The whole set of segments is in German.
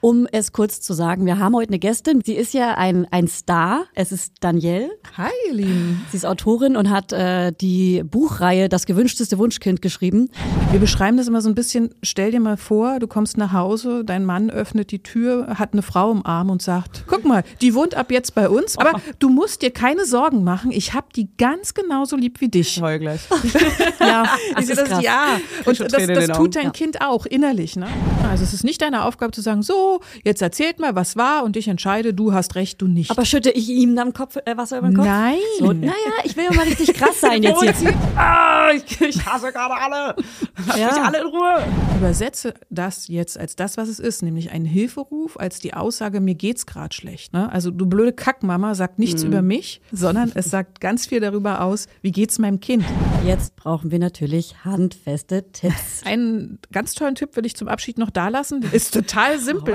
Um es kurz zu sagen, wir haben heute eine Gästin. Sie ist ja ein, ein Star. Es ist Danielle. Hi, ihr Lieben. Sie ist Autorin und hat äh, die Buchreihe Das gewünschteste Wunschkind geschrieben. Wir beschreiben das immer so ein bisschen. Stell dir mal vor, du kommst nach Hause, dein Mann öffnet die Tür, hat eine Frau im Arm und sagt: Guck mal, die wohnt ab jetzt bei uns, aber du musst dir keine Sorgen machen. Ich habe die ganz genauso lieb wie dich. Heul gleich. Ja, Das, das ist krass. ja, und das, das tut dein Ja. Kind auch innerlich. Ne? Also es ist nicht deine Aufgabe zu sagen, so, jetzt erzählt mal, was war und ich entscheide, du hast recht, du nicht. Aber schütte ich ihm dann Kopf, äh, Wasser über den Kopf? Nein. So, naja, ich will ja mal richtig krass sein jetzt hier. ah, ich, ich hasse gerade alle. Lass Ja. mich alle in Ruhe. Übersetze das jetzt als das, was es ist, nämlich einen Hilferuf, als die Aussage, mir geht's gerade schlecht. Ne? Also du blöde Kackmama sagt nichts Mhm. über mich, sondern es sagt ganz viel darüber aus, wie geht's meinem Kind. Jetzt brauchen wir natürlich handfeste Tipps. Einen ganz tollen Tipp will ich zum Abschied noch da lassen. Ist total simpel,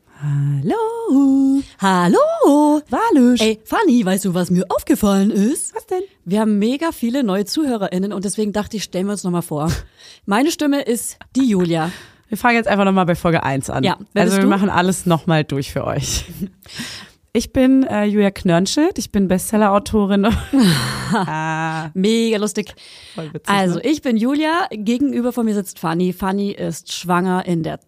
Hallo. Hallo. Walusch. Ey, Fanny, weißt du, was mir aufgefallen ist? Was denn? Wir haben mega viele neue ZuhörerInnen und deswegen dachte ich, stellen wir uns nochmal vor. Meine Stimme ist die Julia. Wir fangen jetzt einfach nochmal bei Folge 1 an. Ja, also wir du? machen alles nochmal durch für euch. Ich bin äh, Julia Knörnschild, ich bin Bestsellerautorin. ah, Mega lustig. voll witzig. Also, ne? ich bin Julia. Gegenüber von mir sitzt Fanny. Fanny ist schwanger in der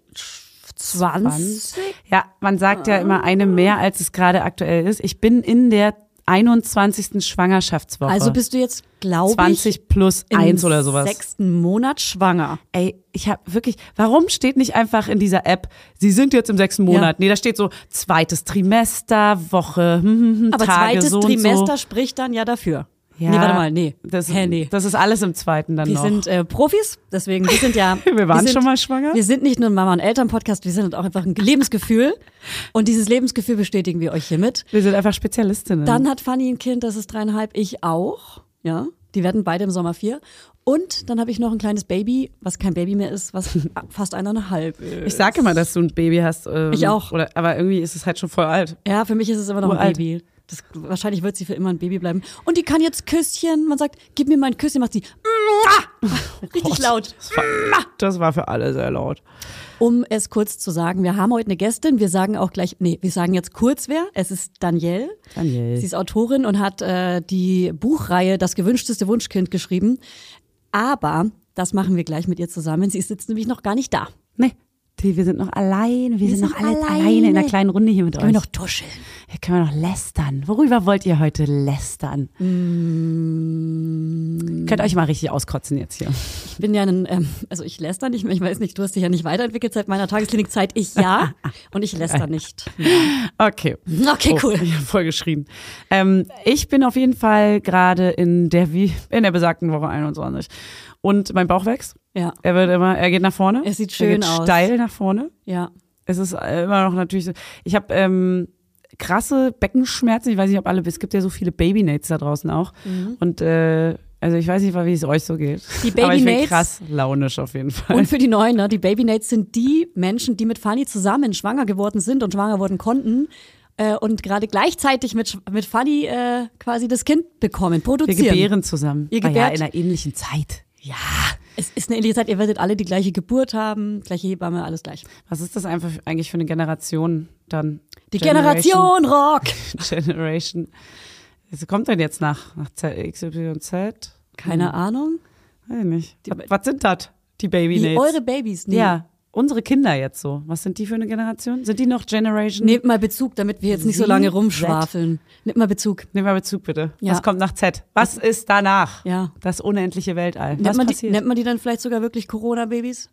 20. Ja, man sagt ja immer eine mehr, als es gerade aktuell ist. Ich bin in der 21. Schwangerschaftswoche. Also bist du jetzt, glaube ich, 20 plus im 1 oder sowas. sechsten Monat schwanger. Ey, ich habe wirklich, warum steht nicht einfach in dieser App, Sie sind jetzt im sechsten Monat? Nee, da steht so zweites Trimester, Woche, hm, hm, hm, Aber Tage, zweites so Trimester So. spricht dann ja dafür. Ja, nee, warte mal, nee. Das, Hä, nee. das ist alles im zweiten dann Wir noch. sind äh, Profis, deswegen, wir sind ja. Wir waren sind, schon mal schwanger. Wir sind nicht nur ein Mama- und Eltern-Podcast, wir sind auch einfach ein Lebensgefühl. Und dieses Lebensgefühl bestätigen wir euch hiermit. wir sind einfach Spezialistinnen. Dann hat Fanny ein Kind, das ist dreieinhalb, ich auch. Ja, die werden beide im Sommer vier. Und dann habe ich noch ein kleines Baby, was kein Baby mehr ist, was fast eineinhalb ist. ich sage immer, dass du ein Baby hast. Ähm, Ich auch. Oder, aber irgendwie ist es halt schon voll alt. Ja, für mich ist es immer noch ein Uralt. Baby. Das, wahrscheinlich wird sie für immer ein Baby bleiben. Und die kann jetzt Küsschen. Man sagt, gib mir mein Küsschen, macht sie richtig laut. Das war, das war für alle sehr laut. Um es kurz zu sagen, wir haben heute eine Gästin. Wir sagen auch gleich, nee, wir sagen jetzt kurz wer. Es ist Danielle. Danielle. Sie ist Autorin und hat äh, die Buchreihe Das gewünschteste Wunschkind geschrieben. Aber das machen wir gleich mit ihr zusammen. Sie ist jetzt nämlich noch gar nicht da. Nee, die, wir sind noch allein. Wir, sind, sind noch alle alleine. alleine in einer kleinen Runde hier mit Können wir euch. noch tuscheln? Hier können wir noch lästern. Worüber wollt ihr heute lästern? Mm. Könnt euch mal richtig auskotzen jetzt hier. Ich bin ja ein, ähm, also ich läster nicht mehr, ich weiß nicht, du hast dich ja nicht weiterentwickelt seit meiner Tagesklinikzeit. Ich ja. Und ich läster nicht. Okay. Okay, cool. Oh, ich hab voll geschrien. Ähm, ich bin auf jeden Fall gerade in der wie in der besagten Woche 21 und mein Bauch wächst. Ja, Er wird immer, er geht nach vorne. Es sieht er schön geht aus. Steil nach vorne. ja. Es ist äh, immer noch natürlich so. Ich habe ähm, krasse Beckenschmerzen. Ich weiß nicht, ob alle, es gibt ja so viele Babynates da draußen auch. Und äh, also ich weiß nicht, wie es euch so geht. Die Aber ich bin krass launisch auf jeden Fall. Und für die Neuen, ne? die Babynates sind die Menschen, die mit Fanny zusammen schwanger geworden sind und schwanger worden konnten. Äh, und gerade gleichzeitig mit, mit Fanny äh, quasi das Kind bekommen, wir produzieren. gebären zusammen. Ihr Ah ja, gebärt- in einer ähnlichen Zeit. Ja, es ist eine ähnliche Zeit. Ihr werdet alle die gleiche Geburt haben, gleiche Hebamme, alles gleich. Was ist das einfach eigentlich für eine Generation dann? Die Generation Rock! Generation. Was kommt denn jetzt nach, nach Z- XYZ? Keine Ahnung. Weiß ich nicht. Was sind das, die Babynates? Wie eure Babys. Nee. Ja, unsere Kinder jetzt so. Was sind die für eine Generation? Sind die noch Generation? Nehmt mal Bezug, damit wir jetzt nicht so lange rumschwafeln. Nehmt mal Bezug. Nehmen wir Bezug bitte. Ja. Was kommt nach Z? Was ist danach? Ja. Das unendliche Weltall. Nennt Was man, die, passiert? nennt man die dann vielleicht sogar wirklich Corona-Babys?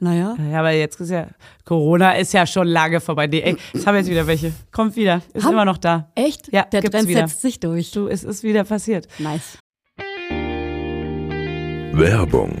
Naja. ja, aber jetzt ist ja, Corona ist ja schon lange vorbei. Nee, ey, jetzt haben wir jetzt wieder welche. Kommt wieder. Ist Haben- immer noch da. Echt? Ja, Der gibt's Trend wieder. setzt sich durch. Du, es ist wieder passiert. Nice. Werbung.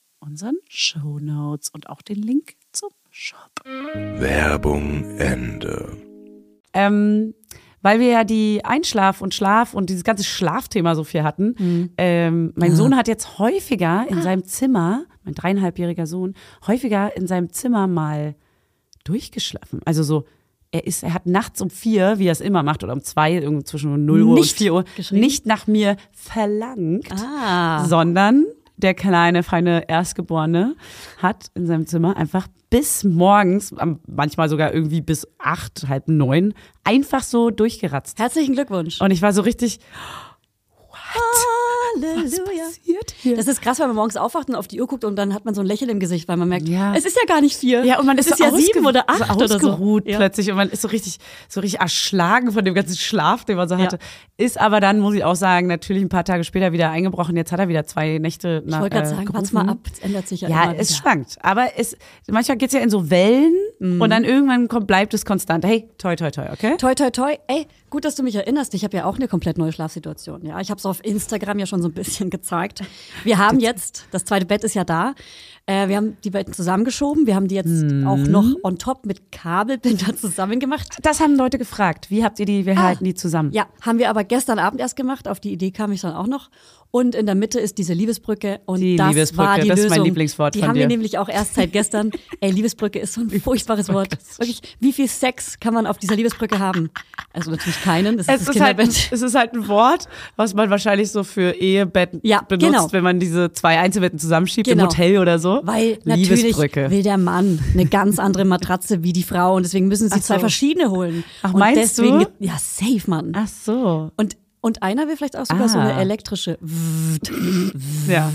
unseren Show Notes und auch den Link zum Shop. Werbung Ende. Ähm, weil wir ja die Einschlaf und Schlaf und dieses ganze Schlafthema so viel hatten. Ähm, mein Sohn hat jetzt häufiger in seinem Zimmer, mein dreieinhalbjähriger Sohn, häufiger in seinem Zimmer mal durchgeschlafen. Also so, er ist, er hat nachts um vier, wie er es immer macht, oder um zwei, irgendwo zwischen 0 Uhr und Nicht 4 Uhr, nicht nach mir verlangt, Ah. sondern der kleine, feine Erstgeborene hat in seinem Zimmer einfach bis morgens, manchmal sogar irgendwie bis acht, halb neun, einfach so durchgeratzt. Herzlichen Glückwunsch. Und ich war so richtig, Halleluja. passiert hier? Das ist krass, wenn man morgens aufwacht und auf die Uhr guckt und dann hat man so ein Lächeln im Gesicht, weil man merkt, Ja. es ist ja gar nicht vier. Ja, und man ist, es ist so ja sieben oder acht so oder so. Ja. plötzlich und man ist so richtig, so richtig erschlagen von dem ganzen Schlaf, den man so hatte. Ist aber dann, muss ich auch sagen, natürlich ein paar Tage später wieder eingebrochen. Jetzt hat er wieder zwei Nächte nach Ich wollte gerade äh, sagen, warte mal ab, es ändert sich ja, Ja, immer es schwankt. Aber es, manchmal geht's ja in so Wellen und dann irgendwann kommt, bleibt es konstant. Hey, toi, toi, toi, okay? Toi, toi, toi. Ey, gut, dass du mich erinnerst. Ich habe ja auch eine komplett neue Schlafsituation. Ja, ich habe es auf Instagram ja schon so ein bisschen gezeigt. Wir haben jetzt, das zweite Bett ist ja da. Äh, wir haben die Betten zusammengeschoben. Wir haben die jetzt Mhm. auch noch on top mit Kabelbinder zusammen gemacht. Das haben Leute gefragt. Wie habt ihr die, wir halten die zusammen? Ah. Ja, haben wir aber gestern Abend erst gemacht. Auf die Idee kam ich dann auch noch. Und in der Mitte ist diese Liebesbrücke. Und Die das Liebesbrücke, war die das ist Lösung. mein Lieblingswort Die haben wir dir. nämlich auch erst seit gestern. Ey, Liebesbrücke ist so ein furchtbares Wort. Wirklich, wie viel Sex kann man auf dieser Liebesbrücke haben? Also natürlich keinen. Das ist Es das ist, halt, es ist halt ein Wort, was man wahrscheinlich so für Ehebett Ja, benutzt, genau. wenn man diese zwei Einzelbetten zusammenschiebt Genau. im Hotel oder so. Weil natürlich will der Mann eine ganz andere Matratze wie die Frau und deswegen müssen sie Ach zwei so. verschiedene holen. Ach, und meinst deswegen, du? Ja, safe, Mann. Ach so. Und, und einer will vielleicht auch sogar so eine Ah. elektrische. Ja.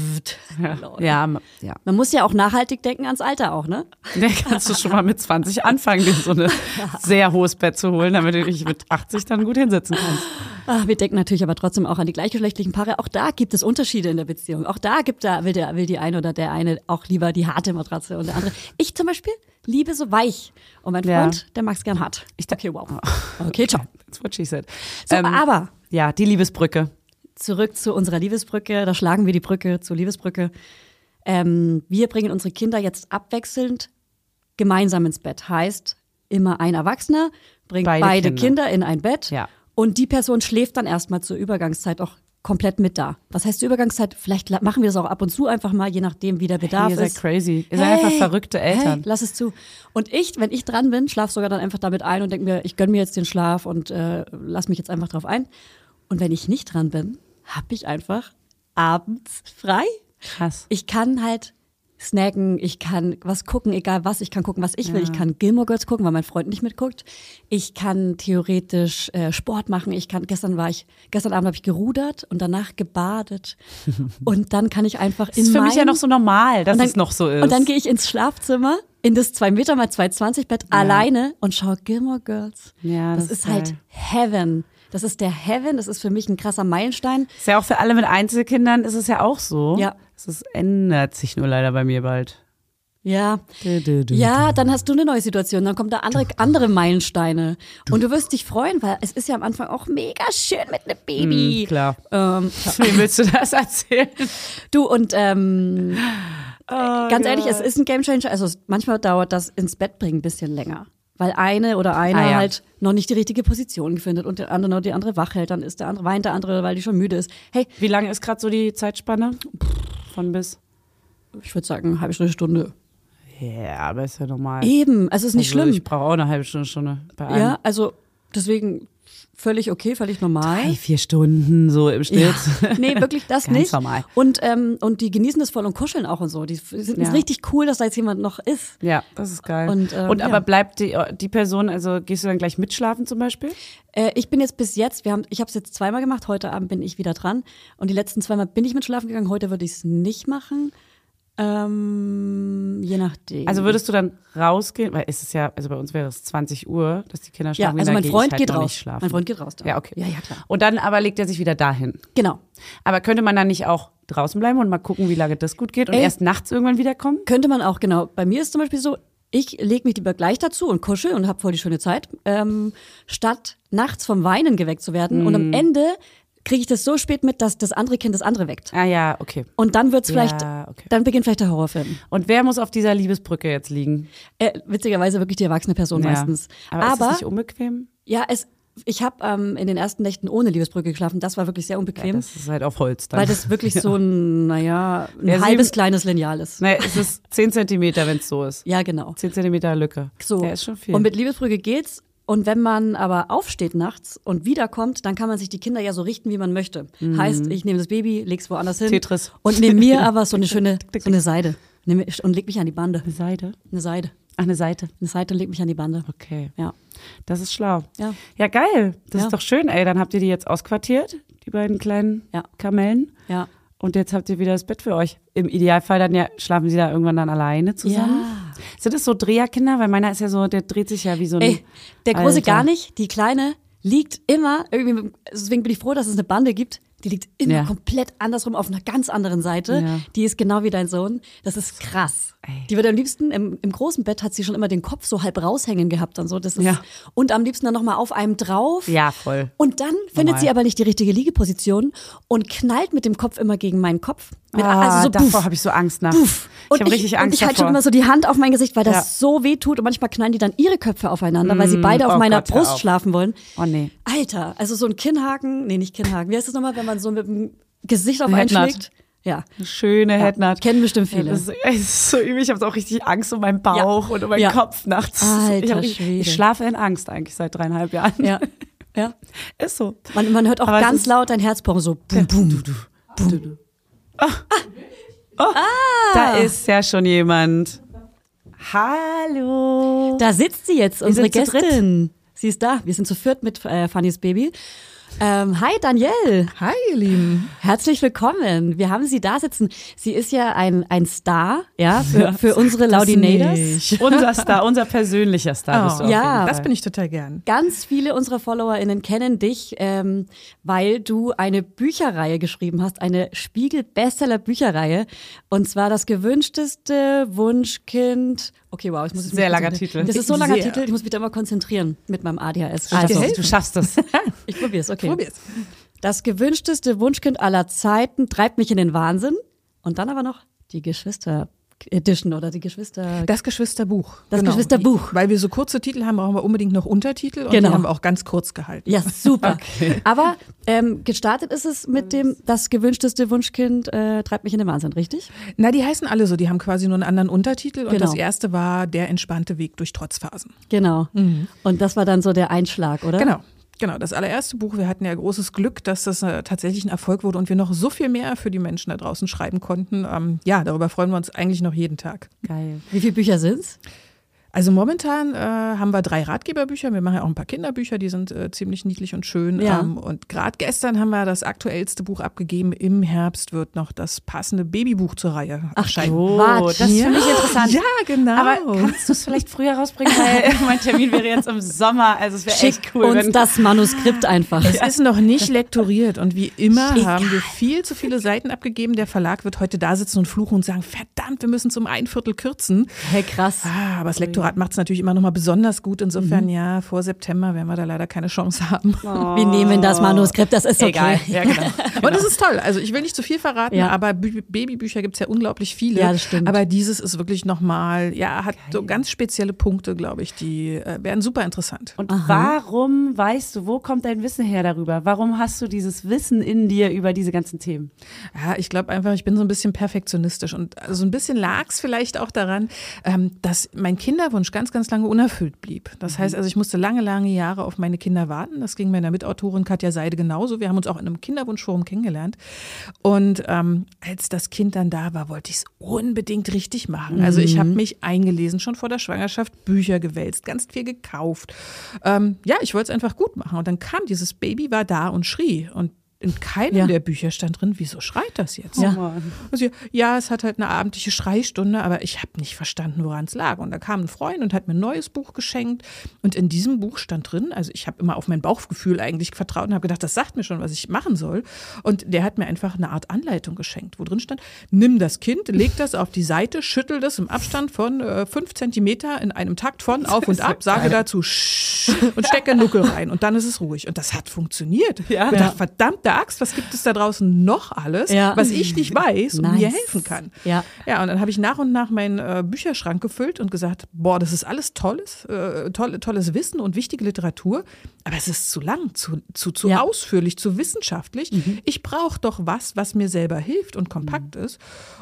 Ja. Ja, ma- ja. Man muss ja auch nachhaltig denken ans Alter auch, ne? Da kannst du schon mal mit 20 anfangen, dir so ein sehr hohes Bett zu holen, damit du dich mit 80 dann gut hinsetzen kannst. Ah, wir denken natürlich aber trotzdem auch an die gleichgeschlechtlichen Paare. Auch da gibt es Unterschiede in der Beziehung. Auch da gibt da will der will die eine oder der eine auch lieber die harte Matratze und der andere. Ich zum Beispiel liebe so weich und mein Ja. Freund, der mag es gern hart. Ich okay, wow. Okay, ciao. That's what she said. So, Ähm, aber ja, die Liebesbrücke. zurück zu unserer Liebesbrücke. Da schlagen wir die Brücke zur Liebesbrücke. Ähm, wir bringen unsere Kinder jetzt abwechselnd gemeinsam ins Bett. Heißt, immer ein Erwachsener bringt beide, Beide Kinder. Kinder. in ein Bett Ja. und die Person schläft dann erstmal zur Übergangszeit auch komplett mit da. Was heißt zur Übergangszeit? Vielleicht machen wir das auch ab und zu einfach mal, je nachdem, wie der Bedarf ihr seid ist. crazy. Ihr seid einfach verrückte Eltern. Hey, lass es zu. Und ich, wenn ich dran bin, schlaf sogar dann einfach damit ein und denke mir, ich gönn mir jetzt den Schlaf und äh, lass mich jetzt einfach drauf ein. Und wenn ich nicht dran bin, hab ich einfach abends frei. Krass. Ich kann halt snacken, ich kann was gucken, egal was, ich kann gucken, was ich will. Ich kann Gilmore Girls gucken, weil mein Freund nicht mitguckt. Ich kann theoretisch äh, Sport machen. Ich kann, gestern war ich, gestern Abend habe ich gerudert und danach gebadet. und dann kann ich einfach in Das ist für mich ja mein- noch so normal, dass dann, es noch so ist. Und dann gehe ich ins Schlafzimmer, in das 2 Meter mal 2,20 Bett alleine und schaue Gilmore Girls. Ja, das, das ist halt geil. Heaven. Das ist der Heaven. Das ist für mich ein krasser Meilenstein. ist ja auch für alle mit Einzelkindern ist es ja auch so. Ja. Es ist, ändert sich nur leider bei mir bald. Ja. Du, du, du. Ja, dann hast du eine neue Situation, dann kommen da andere, andere Meilensteine. Und du wirst dich freuen, weil es ist ja am Anfang auch mega schön mit einem Baby. Mm, klar. Ähm, Wem willst du das erzählen? du und ähm, Oh ganz ehrlich, es ist ein Gamechanger. Also es- manchmal dauert das ins Bett bringen ein bisschen länger. Weil eine oder einer Ah, ja. halt noch nicht die richtige Position findet und der andere noch die andere wach hält, dann ist der andere, weint der andere, weil die schon müde ist. Hey, Wie lange ist gerade so die Zeitspanne? Von bis? ich würde sagen, eine halbe Stunde, Stunde. Ja, aber ist ja normal. Eben, also es ist nicht also, schlimm. Ich brauche auch eine halbe Stunde, Stunde bei einem. Ja, also deswegen völlig okay, völlig normal. Drei, vier Stunden so im Schnitt. Ja. Nee, wirklich das Ganz nicht. normal. Und, ähm, und die genießen das voll und kuscheln auch und so. Die sind Ja. richtig cool, dass da jetzt jemand noch ist. Ja, das ist geil. Und, ähm, Und ja. aber bleibt die, die Person, also gehst du dann gleich mitschlafen zum Beispiel? Äh, ich bin jetzt bis jetzt, wir haben, ich habe es jetzt zweimal gemacht, heute Abend bin ich wieder dran. Und die letzten zweimal bin ich mit schlafen gegangen, heute würde ich es nicht machen. Ähm, je nachdem. Also würdest du dann rausgehen, weil es ist ja, also bei uns wäre es 20 Uhr, dass die Kinder ja, schlafen. also gehen, mein Freund halt geht raus. Nicht schlafen. Mein Freund geht raus. Dann. Ja, okay. Ja, ja, klar. Und dann aber legt er sich wieder dahin. Genau. Aber könnte man dann nicht auch draußen bleiben und mal gucken, wie lange das gut geht und Ey. erst nachts irgendwann wiederkommen? Könnte man auch, genau. Bei mir ist zum Beispiel so, ich lege mich lieber gleich dazu und kuschel und habe voll die schöne Zeit, ähm, statt nachts vom Weinen geweckt zu werden. Und Mhm. am Ende kriege ich das so spät mit, dass das andere Kind das andere weckt. Ah ja, okay. Und dann wird's Ja, vielleicht, okay. dann beginnt vielleicht der Horrorfilm. Und wer muss auf dieser Liebesbrücke jetzt liegen? Äh, witzigerweise wirklich die erwachsene Person Ja. meistens. Aber, ist das nicht unbequem? ja, es, ich habe ähm, in den ersten Nächten ohne Liebesbrücke geschlafen. Das war wirklich sehr unbequem, Das ist halt auf Holz dann. weil das wirklich so ein, naja, ein Ja, halbes sieben- kleines Lineal ist. Nee, es ist 10 Zentimeter, wenn es so ist. Ja, genau. 10 Zentimeter Lücke. So. Ja, ist schon viel. Und mit Liebesbrücke geht's. Und wenn man aber aufsteht nachts und wiederkommt, dann kann man sich die Kinder ja so richten, wie man möchte. Heißt, ich nehme das Baby, leg's woanders hin. Mhm. Tetris. Und nehme mir aber so eine schöne, so eine Seide. Und leg mich an die Bande. eine Seite? Eine Seide. Ach, eine Seite. Eine Seite und leg mich an die Bande. Okay. Ja. Das ist schlau. Ja. Ja, geil. Das Ja. ist doch schön, ey. Dann habt ihr die jetzt ausquartiert, die beiden kleinen Ja. Kamellen. Ja. Und jetzt habt ihr wieder das Bett für euch. Im Idealfall dann ja, schlafen sie da irgendwann dann alleine zusammen. Ja. Sind das so Dreherkinder? Weil meiner ist ja so, der dreht sich ja wie so ein. Ey, der Große Alter. gar nicht. Die Kleine liegt immer, irgendwie, deswegen bin ich froh, dass es eine Bande gibt. Die liegt immer Ja. komplett andersrum auf einer ganz anderen Seite. Ja. Die ist genau wie dein Sohn. Das ist krass. Ey. Die wird am liebsten, im, im großen Bett hat sie schon immer den Kopf so halb raushängen gehabt und so. Das ist, Ja. Und am liebsten dann nochmal auf einem drauf. Ja, voll. Und dann findet sie aber nicht die richtige Liegeposition und knallt mit dem Kopf immer gegen meinen Kopf. Mit, Ah, also so davor habe ich so Angst nach. puff. Und ich habe richtig Angst Und ich halte schon immer so die Hand auf mein Gesicht, weil das Ja. so weh tut. Und manchmal knallen die dann ihre Köpfe aufeinander, weil sie beide auf oh meiner Gott, Brust auf. schlafen wollen. Oh nee. Alter, also so ein Kinnhaken, nee, nicht Kinnhaken. Wie heißt das nochmal, wenn man so mit dem Gesicht auf einen Headnut. schlägt? Ja. Eine schöne Headnut. kennen bestimmt Ja, viele. das, ist, es ist so übel. Ich habe auch richtig Angst um meinen Bauch Ja. und um meinen Ja. Kopf nachts. Alter ich, Schwede. ich schlafe in Angst eigentlich seit dreieinhalb Jahren. Ja. ja. Ist so. Man, man hört auch Aber ganz laut dein Herzpochen so. Bum, bum. Da ist ja schon jemand. Hallo. Da sitzt sie jetzt, unsere. Gästin. Sie ist da. Wir sind zu viert mit äh, Fannys Baby. Ähm, hi Danielle, Hi, ihr Lieben. herzlich willkommen. Wir haben sie da sitzen. Sie ist ja ein, ein Star, ja, für, für unsere Laudinators. Unser Star, unser persönlicher Star bist du auf Ja. Das bin ich total gern. Ganz viele unserer FollowerInnen kennen dich, ähm, weil du eine Bücherreihe geschrieben hast, eine Spiegel-Bestseller-Bücherreihe. Und zwar das gewünschteste Wunschkind. Okay, wow, ich muss Sehr langer. Titel. Das ist so ein langer Sehr. Titel, ich muss mich da mal konzentrieren mit meinem ADHS. Also, du schaffst es. ich probier's, okay. Probier's. Das gewünschteste Wunschkind aller Zeiten treibt mich in den Wahnsinn. Und dann aber noch die Geschwister Edition oder die Geschwister. Das Geschwisterbuch. Das Geschwisterbuch. Weil wir so kurze Titel haben, brauchen wir unbedingt noch Untertitel und Genau. die haben wir auch ganz kurz gehalten. Ja, super. Aber ähm, gestartet ist es mit dem, das gewünschteste Wunschkind äh, treibt mich in den Wahnsinn, richtig? Na, die heißen alle so, die haben quasi nur einen anderen Untertitel und Genau. das erste war Der entspannte Weg durch Trotzphasen. Genau. Und das war dann so der Einschlag, oder? Genau. Genau, das allererste Buch. Wir hatten ja großes Glück, dass das äh, tatsächlich ein Erfolg wurde und wir noch so viel mehr für die Menschen da draußen schreiben konnten. Ähm, ja, darüber freuen wir uns eigentlich noch jeden Tag. Geil. Wie viele Bücher sind's? Also momentan äh, haben wir drei Ratgeberbücher. Wir machen ja auch ein paar Kinderbücher, die sind äh, ziemlich niedlich und schön. Ja. Ähm, und gerade gestern haben wir das aktuellste Buch abgegeben. Im Herbst wird noch das passende Babybuch zur Reihe erscheinen. Oh, Wart, das ja. finde ich interessant. Ja, genau. Aber kannst du es vielleicht früher rausbringen? Weil mein Termin wäre jetzt im Sommer. Also es wäre Schick echt cool. uns wenn- das Manuskript einfach. Es ist noch nicht lektoriert und wie immer Egal. haben wir viel zu viele Seiten abgegeben. Der Verlag wird heute da sitzen und fluchen und sagen, verdammt, wir müssen zum ein Viertel kürzen. Hey, krass. Ah, aber das Lektorat macht es natürlich immer noch mal besonders gut. Insofern, ja, vor September werden wir da leider keine Chance haben. Wir nehmen das Manuskript, das ist okay. Egal. Ja, genau. Und es ist toll. Also ich will nicht zu viel verraten, Ja. aber Bü- Babybücher gibt es ja unglaublich viele. Ja, das stimmt. Aber dieses ist wirklich nochmal, ja, hat so ganz spezielle Punkte, glaube ich, die äh, werden super interessant. Und warum weißt du, wo kommt dein Wissen her darüber? Warum hast du dieses Wissen in dir über diese ganzen Themen? Ja, ich glaube einfach, ich bin so ein bisschen perfektionistisch und so ein bisschen lag es vielleicht auch daran, ähm, dass mein Kinderwunsch ganz, ganz lange unerfüllt blieb. Das heißt also, ich musste lange, lange Jahre auf meine Kinder warten. Das ging meiner Mitautorin Katja Seide genauso. Wir haben uns auch in einem Kinderwunschforum kennengelernt. Und ähm, als das Kind dann da war, wollte ich es unbedingt richtig machen. Also ich habe mich eingelesen, schon vor der Schwangerschaft Bücher gewälzt, ganz viel gekauft. Ähm, ja, ich wollte es einfach gut machen. Und dann kam dieses Baby, war da und schrie. Und in keinem Ja. der Bücher stand drin, wieso schreit das jetzt? Ja. Also, ja, es hat halt eine abendliche Schreistunde, aber ich habe nicht verstanden, woran es lag. Und da kam ein Freund und hat mir ein neues Buch geschenkt. Und in diesem Buch stand drin, also ich habe immer auf mein Bauchgefühl eigentlich vertraut und habe gedacht, das sagt mir schon, was ich machen soll. Und der hat mir einfach eine Art Anleitung geschenkt, wo drin stand, nimm das Kind, leg das auf die Seite, schüttel das im Abstand von äh, fünf Zentimeter in einem Takt von auf und ab, sage dazu und stecke Nuckel rein. Und dann ist es ruhig. Und das hat funktioniert. Ja. Ich dachte, verdammte Axt, was gibt es da draußen noch alles, Ja. was ich nicht weiß und mir Nice. helfen kann. Ja. Ja, und dann habe ich nach und nach meinen äh, Bücherschrank gefüllt und gesagt, boah, das ist alles tolles, äh, tolle, tolles Wissen und wichtige Literatur, aber es ist zu lang, zu, zu, zu Ja. ausführlich, zu wissenschaftlich. Ich brauche doch was, was mir selber hilft und kompakt ist.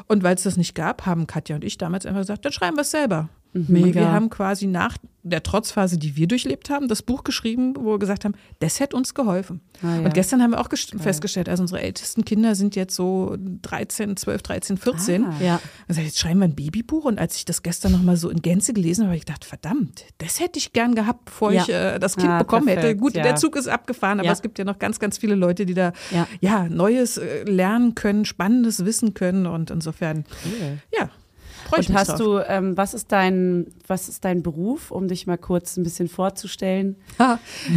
Und weil es das nicht gab, haben Katja und ich damals einfach gesagt, dann schreiben wir es selber. Und wir Mega. haben quasi nach der Trotzphase, die wir durchlebt haben, das Buch geschrieben, wo wir gesagt haben, das hätte uns geholfen. Ah, ja. Und gestern haben wir auch gest- festgestellt, also unsere ältesten Kinder sind jetzt so 13, 12, 13, 14. Ah. Ja. Also jetzt schreiben wir ein Babybuch und als ich das gestern noch mal so in Gänze gelesen habe, habe ich gedacht, verdammt, das hätte ich gern gehabt, bevor Ja. ich äh, das Kind Ah, bekommen hätte. perfekt, Gut, ja. der Zug ist abgefahren, aber Ja. es gibt ja noch ganz, ganz viele Leute, die da Ja. ja, Neues äh, lernen können, Spannendes wissen können und insofern, ja, freue ich Und hast drauf. du, ähm, was ist dein, was ist dein Beruf, um dich mal kurz ein bisschen vorzustellen?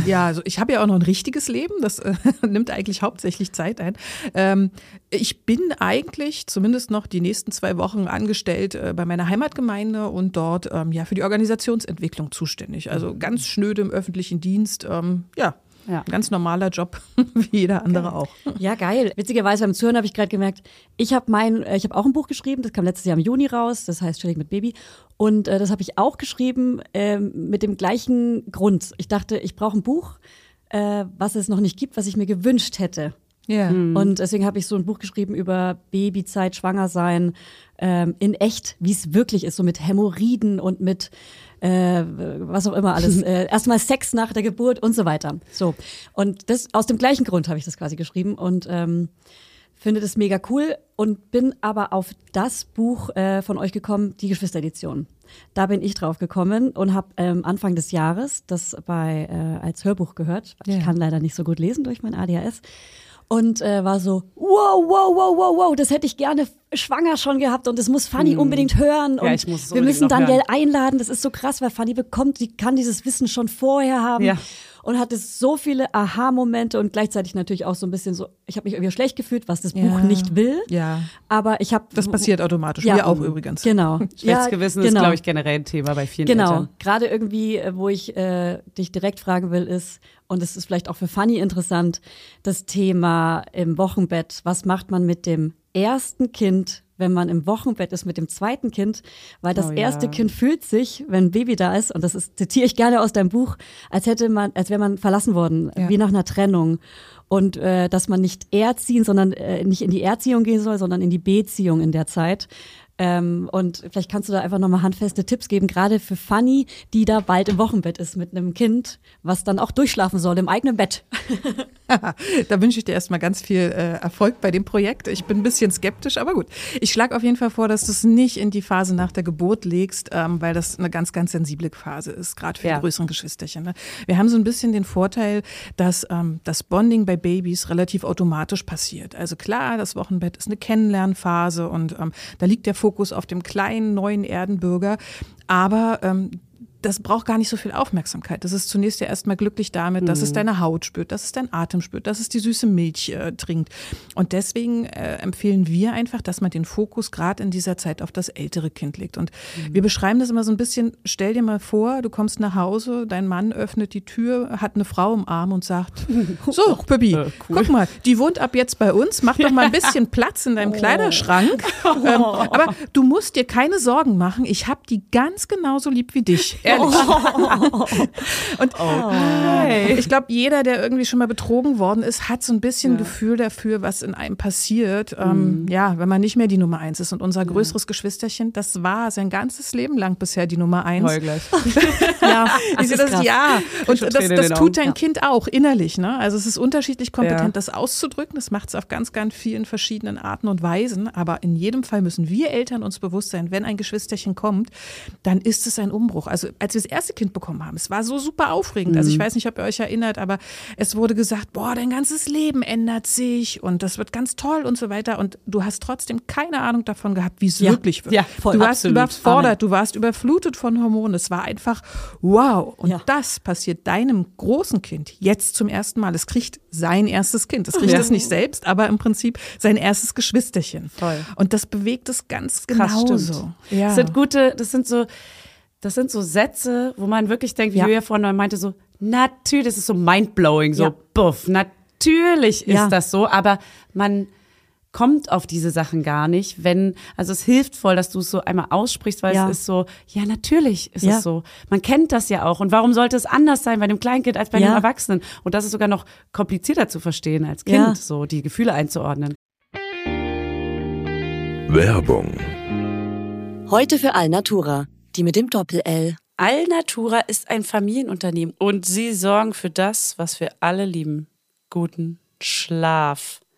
Ja, also ich habe ja auch noch ein richtiges Leben, das äh, nimmt eigentlich hauptsächlich Zeit ein. Ähm, ich bin eigentlich zumindest noch die nächsten zwei Wochen angestellt äh, bei meiner Heimatgemeinde und dort ähm, ja für die Organisationsentwicklung zuständig. Also ganz schnöde im öffentlichen Dienst. Ähm, ja, Ja. ein ganz normaler Job, wie jeder andere auch. Ja, geil. Witzigerweise beim Zuhören habe ich gerade gemerkt, ich habe mein, äh, ich habe auch ein Buch geschrieben, das kam letztes Jahr im Juni raus, das heißt Chillig mit Baby. Und äh, das habe ich auch geschrieben ähm, mit dem gleichen Grund. Ich dachte, ich brauche ein Buch, äh, was es noch nicht gibt, was ich mir gewünscht hätte. Ja. Und deswegen habe ich so ein Buch geschrieben über Babyzeit, Schwangersein, ähm, in echt, wie es wirklich ist, so mit Hämorrhoiden und mit äh, was auch immer alles. äh, erstmal Sex nach der Geburt und so weiter. So. Und das aus dem gleichen Grund habe ich das quasi geschrieben und ähm, finde das mega cool und bin aber auf das Buch äh, von euch gekommen, die Geschwisteredition. Da bin ich drauf gekommen und habe ähm, Anfang des Jahres das bei äh, als Hörbuch gehört. Ich Ja. kann leider nicht so gut lesen durch mein ADHS und äh, war so wow wow wow wow wow das hätte ich gerne schwanger schon gehabt und das muss Fanny unbedingt hören Hm. Ja, und muss es wir unbedingt müssen hören. einladen das ist so krass weil Fanny bekommt die kann dieses Wissen schon vorher haben Ja. Und hatte so viele Aha-Momente und gleichzeitig natürlich auch so ein bisschen so ich habe mich irgendwie schlecht gefühlt was das Ja. Buch nicht will Ja. aber ich habe Das passiert automatisch. Ja. Wir auch übrigens. genau Schlechtes Gewissen ist, genau. glaube ich, generell ein Thema bei vielen Genau, Eltern. gerade irgendwie, äh, wo ich äh, dich direkt fragen will, ist, und es ist vielleicht auch für Fanny interessant, das Thema im Wochenbett. Was macht man mit dem ersten Kind, wenn man im Wochenbett ist, mit dem zweiten Kind? Weil das Oh ja. erste Kind fühlt sich, wenn ein Baby da ist, und das ist, zitiere ich gerne aus deinem Buch, als hätte man, als wäre man verlassen worden, Ja. wie nach einer Trennung. Und äh, dass man nicht erziehen, sondern äh, nicht in die Erziehung gehen soll, sondern in die Beziehung in der Zeit Ähm, und vielleicht kannst du da einfach nochmal handfeste Tipps geben, gerade für Fanny, die da bald im Wochenbett ist mit einem Kind, was dann auch durchschlafen soll im eigenen Bett. da wünsche ich dir erstmal ganz viel äh, Erfolg bei dem Projekt. Ich bin ein bisschen skeptisch, aber gut. Ich schlage auf jeden Fall vor, dass du es nicht in die Phase nach der Geburt legst, ähm, weil das eine ganz, ganz sensible Phase ist, gerade für ja. die größeren Geschwisterchen. Ne? Wir haben so ein bisschen den Vorteil, dass ähm, das Bonding bei Babys relativ automatisch passiert. Also klar, das Wochenbett ist eine Kennenlernphase und ähm, da liegt der Fokus Fokus auf dem kleinen neuen Erdenbürger. Aber ähm, das braucht gar nicht so viel Aufmerksamkeit. Das ist zunächst ja erstmal glücklich damit, dass es mhm. deine Haut spürt, dass es dein Atem spürt, dass es die süße Milch äh, trinkt. Und deswegen äh, empfehlen wir einfach, dass man den Fokus gerade in dieser Zeit auf das ältere Kind legt. Und mhm. wir beschreiben das immer so ein bisschen, stell dir mal vor, du kommst nach Hause, dein Mann öffnet die Tür, hat eine Frau im Arm und sagt, so, Püppi, äh, cool. guck mal, die wohnt ab jetzt bei uns, mach doch mal ein bisschen Platz in deinem oh. Kleiderschrank. Ähm, aber du musst dir keine Sorgen machen, ich habe die ganz genauso lieb wie dich. Ehrlich. Oh. und oh. Ich glaube, jeder, der irgendwie schon mal betrogen worden ist, hat so ein bisschen ja. Gefühl dafür, was in einem passiert. Ähm, mhm. Ja, wenn man nicht mehr die Nummer eins ist. Und unser größeres ja. Geschwisterchen, das war sein ganzes Leben lang bisher die Nummer eins. Heul gleich. ja, ich das, das ja. Und das, das tut dein Kind auch innerlich. Ne? Also es ist unterschiedlich kompetent, das auszudrücken. Das macht es auf ganz, ganz vielen verschiedenen Arten und Weisen. Aber in jedem Fall müssen wir Eltern uns bewusst sein, wenn ein Geschwisterchen kommt, dann ist es ein Umbruch. Also als wir das erste Kind bekommen haben. Es war so super aufregend. Mhm. Also ich mhm. weiß nicht, ob ihr euch erinnert, aber es wurde gesagt, boah, dein ganzes Leben ändert sich und das wird ganz toll und so weiter. Und du hast trotzdem keine Ahnung davon gehabt, wie es ja. wirklich wird. Ja, voll, du warst absolut. überfordert, Amen. du warst überflutet von Hormonen. Es war einfach wow. Und ja. das passiert deinem großen Kind jetzt zum ersten Mal. Es kriegt sein erstes Kind. Es kriegt ja. es nicht selbst, aber im Prinzip sein erstes Geschwisterchen. Voll. Und das bewegt es ganz genauso. Ja. Das sind gute, das sind so das sind so Sätze, wo man wirklich denkt, wie ja. Julia vorhin meinte, so, natürlich, das ist so mindblowing, so, ja. buff, natürlich ist ja. das so, aber man kommt auf diese Sachen gar nicht, wenn, also es hilft voll, dass du es so einmal aussprichst, weil ja. es ist so, ja, natürlich ist ja. es so. Man kennt das ja auch. Und warum sollte es anders sein bei einem Kleinkind als bei ja. einem Erwachsenen? Und das ist sogar noch komplizierter zu verstehen als Kind, so die Gefühle einzuordnen. Werbung. Heute für Alnatura die mit dem Doppel-L. Allnatura ist ein Familienunternehmen und sie sorgen für das, was wir alle lieben. Guten Schlaf.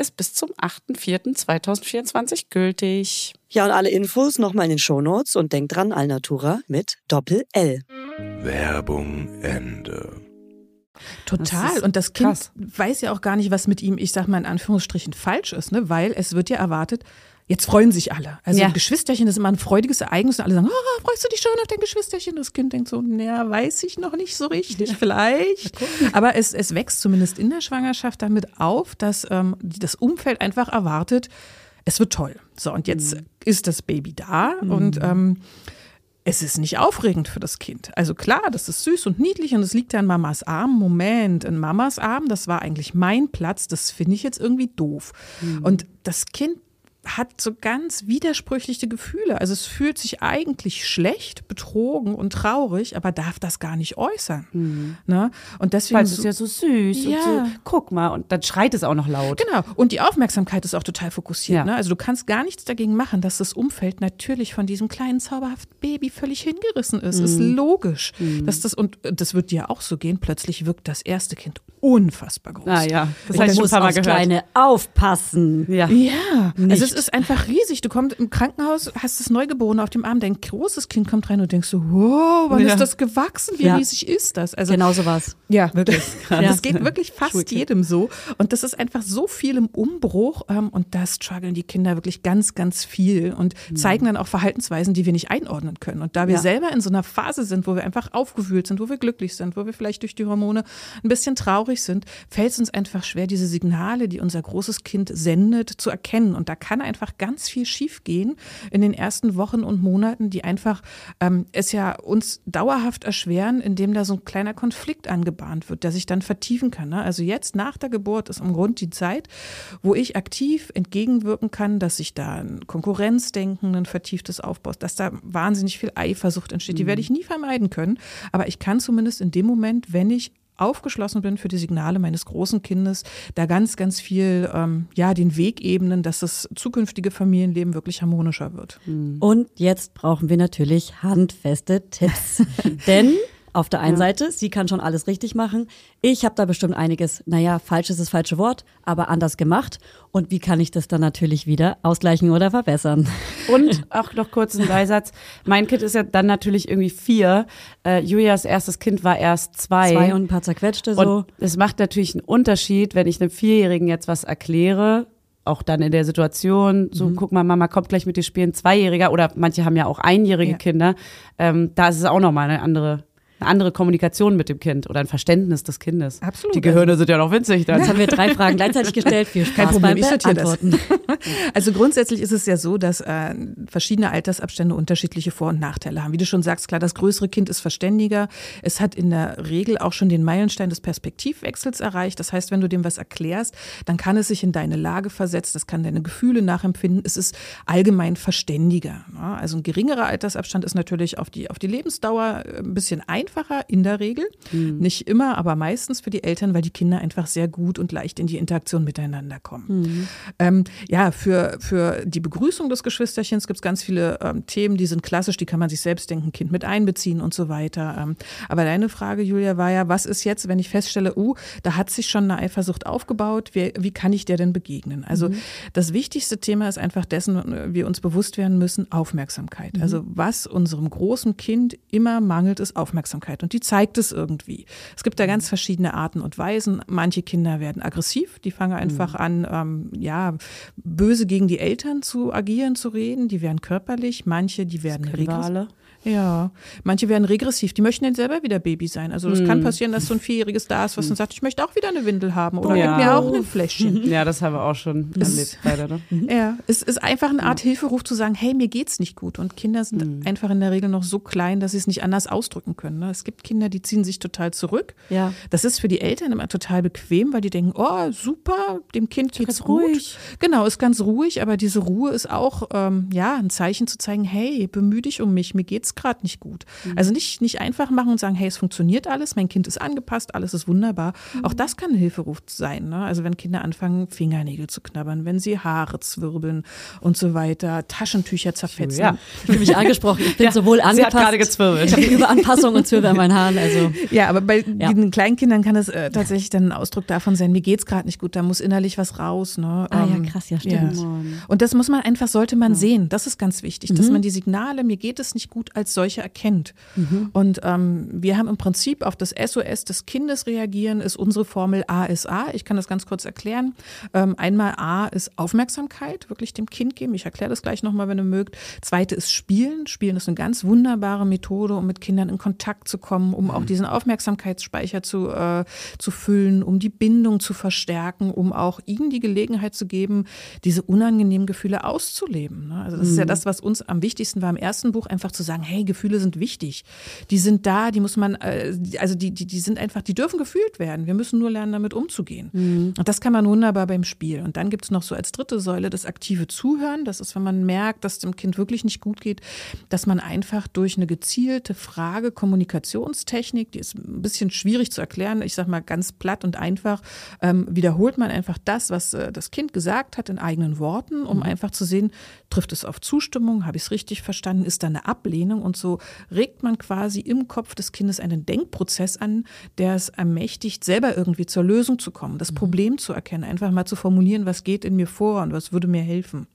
ist bis zum 8.4.2024 gültig. Ja, und alle Infos nochmal in den Shownotes und denkt dran, Alnatura mit Doppel-L. Werbung Ende. Total. Das und das Kind krass. weiß ja auch gar nicht, was mit ihm, ich sag mal in Anführungsstrichen, falsch ist, ne? weil es wird ja erwartet, Jetzt freuen sich alle. Also ja. Geschwisterchen ist immer ein freudiges Ereignis und alle sagen, oh, freust du dich schon auf dein Geschwisterchen? Das Kind denkt so, naja, weiß ich noch nicht so richtig, vielleicht. Aber es, es wächst zumindest in der Schwangerschaft damit auf, dass ähm, das Umfeld einfach erwartet, es wird toll. So, und jetzt ist das Baby da und ähm, es ist nicht aufregend für das Kind. Also klar, das ist süß und niedlich und es liegt ja in Mamas Arm. Moment, in Mamas Arm, das war eigentlich mein Platz, das finde ich jetzt irgendwie doof. Und das Kind hat so ganz widersprüchliche Gefühle. Also es fühlt sich eigentlich schlecht, betrogen und traurig, aber darf das gar nicht äußern. Ne? Und deswegen Weil es ist ja so süß Ja. und so, guck mal, und dann schreit es auch noch laut. Genau. Und die Aufmerksamkeit ist auch total fokussiert. Ja. Ne? Also du kannst gar nichts dagegen machen, dass das Umfeld natürlich von diesem kleinen zauberhaften Baby völlig hingerissen ist. Ist logisch. Dass das, und das wird dir auch so gehen. Plötzlich wirkt das erste Kind unfassbar groß. Ah ja, das habe ich muss gehört. Kleine aufpassen. Ja. Ja, also Es ist einfach riesig. Du kommst im Krankenhaus, hast das Neugeborene auf dem Arm, dein großes Kind kommt rein und denkst so, wow, wann Ja. ist das gewachsen? Wie Ja. riesig ist das? Also Genau so was. Ja, wirklich. Ja. Das geht wirklich fast jedem so. Und das ist einfach so viel im Umbruch. Ähm, und da strugglen die Kinder wirklich ganz, ganz viel und zeigen dann auch Verhaltensweisen, die wir nicht einordnen können. Und da wir Ja. selber in so einer Phase sind, wo wir einfach aufgewühlt sind, wo wir glücklich sind, wo wir vielleicht durch die Hormone ein bisschen traurig sind, fällt es uns einfach schwer, diese Signale, die unser großes Kind sendet, zu erkennen. Und da kann einfach ganz viel schiefgehen in den ersten Wochen und Monaten, die einfach ähm, es ja uns dauerhaft erschweren, indem da so ein kleiner Konflikt angebahnt wird, der sich dann vertiefen kann. Ne? Also jetzt nach der Geburt ist im Grunde die Zeit, wo ich aktiv entgegenwirken kann, dass sich da ein Konkurrenzdenken, ein vertieftes aufbaut, dass da wahnsinnig viel Eifersucht entsteht. Die werde ich nie vermeiden können, aber ich kann zumindest in dem Moment, wenn ich aufgeschlossen bin für die Signale meines großen Kindes, da ganz, ganz viel, ähm, ja, den Weg ebnen, dass das zukünftige Familienleben wirklich harmonischer wird. Und jetzt brauchen wir natürlich handfeste Tipps. Denn auf der einen Seite, sie kann schon alles richtig machen. Ich habe da bestimmt einiges, naja, falsch ist das falsche Wort, aber anders gemacht. Und wie kann ich das dann natürlich wieder ausgleichen oder verbessern? Und auch noch kurz ein Beisatz. Mein Kind ist ja dann natürlich irgendwie vier. Äh, Julias erstes Kind war erst zwei. Zwei und ein paar zerquetschte so. Und es macht natürlich einen Unterschied, wenn ich einem Vierjährigen jetzt was erkläre, auch dann in der Situation, so guck mal, Mama kommt gleich mit dir spielen, Zweijähriger oder manche haben ja auch einjährige Ja. Kinder, ähm, da ist es auch nochmal eine andere, eine andere Kommunikation mit dem Kind oder ein Verständnis des Kindes. Absolut. Die Gehirne sind ja noch winzig. Dann. Jetzt haben wir drei Fragen gleichzeitig gestellt. Viel Spaß Kein Problem, beim ich sortiere das. Beantworten. Also grundsätzlich ist es ja so, dass äh, verschiedene Altersabstände unterschiedliche Vor- und Nachteile haben. Wie du schon sagst, klar, das größere Kind ist verständiger. Es hat in der Regel auch schon den Meilenstein des Perspektivwechsels erreicht. Das heißt, wenn du dem was erklärst, dann kann es sich in deine Lage versetzen, das kann deine Gefühle nachempfinden. Es ist allgemein verständiger. ne? Also ein geringerer Altersabstand ist natürlich auf die, auf die Lebensdauer äh, ein bisschen einfacher in der Regel. Nicht immer, aber meistens für die Eltern, weil die Kinder einfach sehr gut und leicht in die Interaktion miteinander kommen. Ähm, ja, für, für die Begrüßung des Geschwisterchens gibt es ganz viele ähm, Themen, die sind klassisch, die kann man sich selbst denken, Kind mit einbeziehen und so weiter. Ähm, aber deine Frage, Julia, war ja, was ist jetzt, wenn ich feststelle, uh, da hat sich schon eine Eifersucht aufgebaut, wie, wie kann ich der denn begegnen? Also das wichtigste Thema ist einfach dessen, äh, wir uns bewusst werden müssen, Aufmerksamkeit. Also was unserem großen Kind immer mangelt, ist Aufmerksamkeit und die zeigt es irgendwie. Es gibt da ganz verschiedene Arten und Weisen. Manche Kinder werden aggressiv, die fangen einfach an, ähm, ja, böse gegen die Eltern zu agieren, zu reden. Die werden körperlich, manche, die werden alle. Ja, manche werden regressiv, die möchten dann selber wieder Baby sein. Also das kann passieren, dass so ein Vierjähriges da ist, was dann sagt, ich möchte auch wieder eine Windel haben oder Ja. gib mir auch ein Fläschchen. Ja, das haben wir auch schon erlebt, leider. Ne? Ja, es ist einfach eine Art Hilferuf zu sagen, hey, mir geht's nicht gut. Und Kinder sind einfach in der Regel noch so klein, dass sie es nicht anders ausdrücken können. ne? Es gibt Kinder, die ziehen sich total zurück. Ja. Das ist für die Eltern immer total bequem, weil die denken, oh, super, dem Kind geht's ruhig. Genau, ist ganz ruhig, aber diese Ruhe ist auch ähm, ja ein Zeichen zu zeigen, hey, bemühe dich um mich, mir geht's gerade nicht gut. Also nicht, nicht einfach machen und sagen, hey, es funktioniert alles, mein Kind ist angepasst, alles ist wunderbar. Auch das kann ein Hilferuf sein. Ne? Also wenn Kinder anfangen, Fingernägel zu knabbern, wenn sie Haare zwirbeln und so weiter, Taschentücher zerfetzen. Ja. Ich fühle mich angesprochen. Ich bin sowohl sie hat angepasst. gerade gezwirbelt. Ich habe Überanpassung und Zwirbel an meinen Haaren. Also Ja, aber bei Ja. den Kleinkindern kann es äh, tatsächlich dann ein Ausdruck davon sein, mir geht's gerade nicht gut, da muss innerlich was raus. Ne? Ah ja, Ähm, krass, ja, stimmt. Und das muss man einfach, sollte man sehen. Das ist ganz wichtig, dass man die Signale, mir geht es nicht gut, als solche erkennt. Und ähm, wir haben im Prinzip auf das SOS des Kindes reagieren, ist unsere Formel A ist A. Ich kann das ganz kurz erklären. Ähm, einmal A ist Aufmerksamkeit, wirklich dem Kind geben. Ich erkläre das gleich nochmal, wenn ihr mögt. Zweite ist Spielen. Spielen ist eine ganz wunderbare Methode, um mit Kindern in Kontakt zu kommen, um auch diesen Aufmerksamkeitsspeicher zu, äh, zu füllen, um die Bindung zu verstärken, um auch ihnen die Gelegenheit zu geben, diese unangenehmen Gefühle auszuleben. Ne? Also das ist ja das, was uns am wichtigsten war im ersten Buch, einfach zu sagen, hey, Gefühle sind wichtig. Die sind da, die muss man, äh, also die, die, die sind einfach, die dürfen gefühlt werden. Wir müssen nur lernen, damit umzugehen. Und das kann man wunderbar beim Spiel. Und dann gibt es noch so als dritte Säule das aktive Zuhören. Das ist, wenn man merkt, dass dem Kind wirklich nicht gut geht, dass man einfach durch eine gezielte Frage, Kommunikationstechnik, die ist ein bisschen schwierig zu erklären, ich sage mal ganz platt und einfach, ähm, wiederholt man einfach das, was äh, das Kind gesagt hat in eigenen Worten, um einfach zu sehen, trifft es auf Zustimmung, habe ich es richtig verstanden, ist da eine Ablehnung und so regt man quasi im Kopf des Kindes einen Denkprozess an, der es ermächtigt, selber irgendwie zur Lösung zu kommen, das Problem zu erkennen, einfach mal zu formulieren, was geht in mir vor und was würde mir helfen.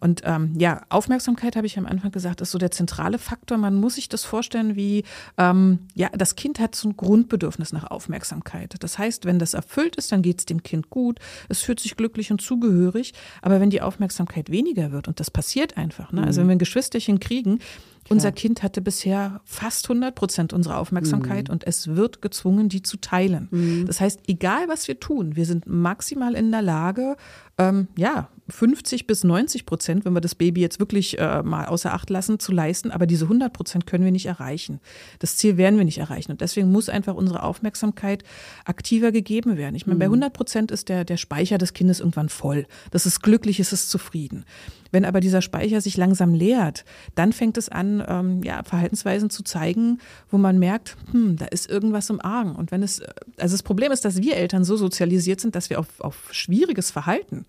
Und ähm, ja, Aufmerksamkeit, habe ich am Anfang gesagt, ist so der zentrale Faktor. Man muss sich das vorstellen, wie ähm, ja, das Kind hat so ein Grundbedürfnis nach Aufmerksamkeit. Das heißt, wenn das erfüllt ist, dann geht es dem Kind gut, es fühlt sich glücklich und zugehörig. Aber wenn die Aufmerksamkeit weniger wird, und das passiert einfach, ne? also wenn wir ein Geschwisterchen kriegen, unser Kind hatte bisher fast 100 Prozent unserer Aufmerksamkeit und es wird gezwungen, die zu teilen. Das heißt, egal was wir tun, wir sind maximal in der Lage, ähm, ja, 50 bis 90 Prozent, wenn wir das Baby jetzt wirklich äh, mal außer Acht lassen, zu leisten. Aber diese 100 Prozent können wir nicht erreichen. Das Ziel werden wir nicht erreichen. Und deswegen muss einfach unsere Aufmerksamkeit aktiver gegeben werden. Ich meine, bei 100 Prozent ist der, der Speicher des Kindes irgendwann voll. Das ist glücklich, es ist zufrieden. Wenn aber dieser Speicher sich langsam leert, dann fängt es an, ähm, ja, Verhaltensweisen zu zeigen, wo man merkt, hm, da ist irgendwas im Argen. Und wenn es, also das Problem ist, dass wir Eltern so sozialisiert sind, dass wir auf, auf schwieriges Verhalten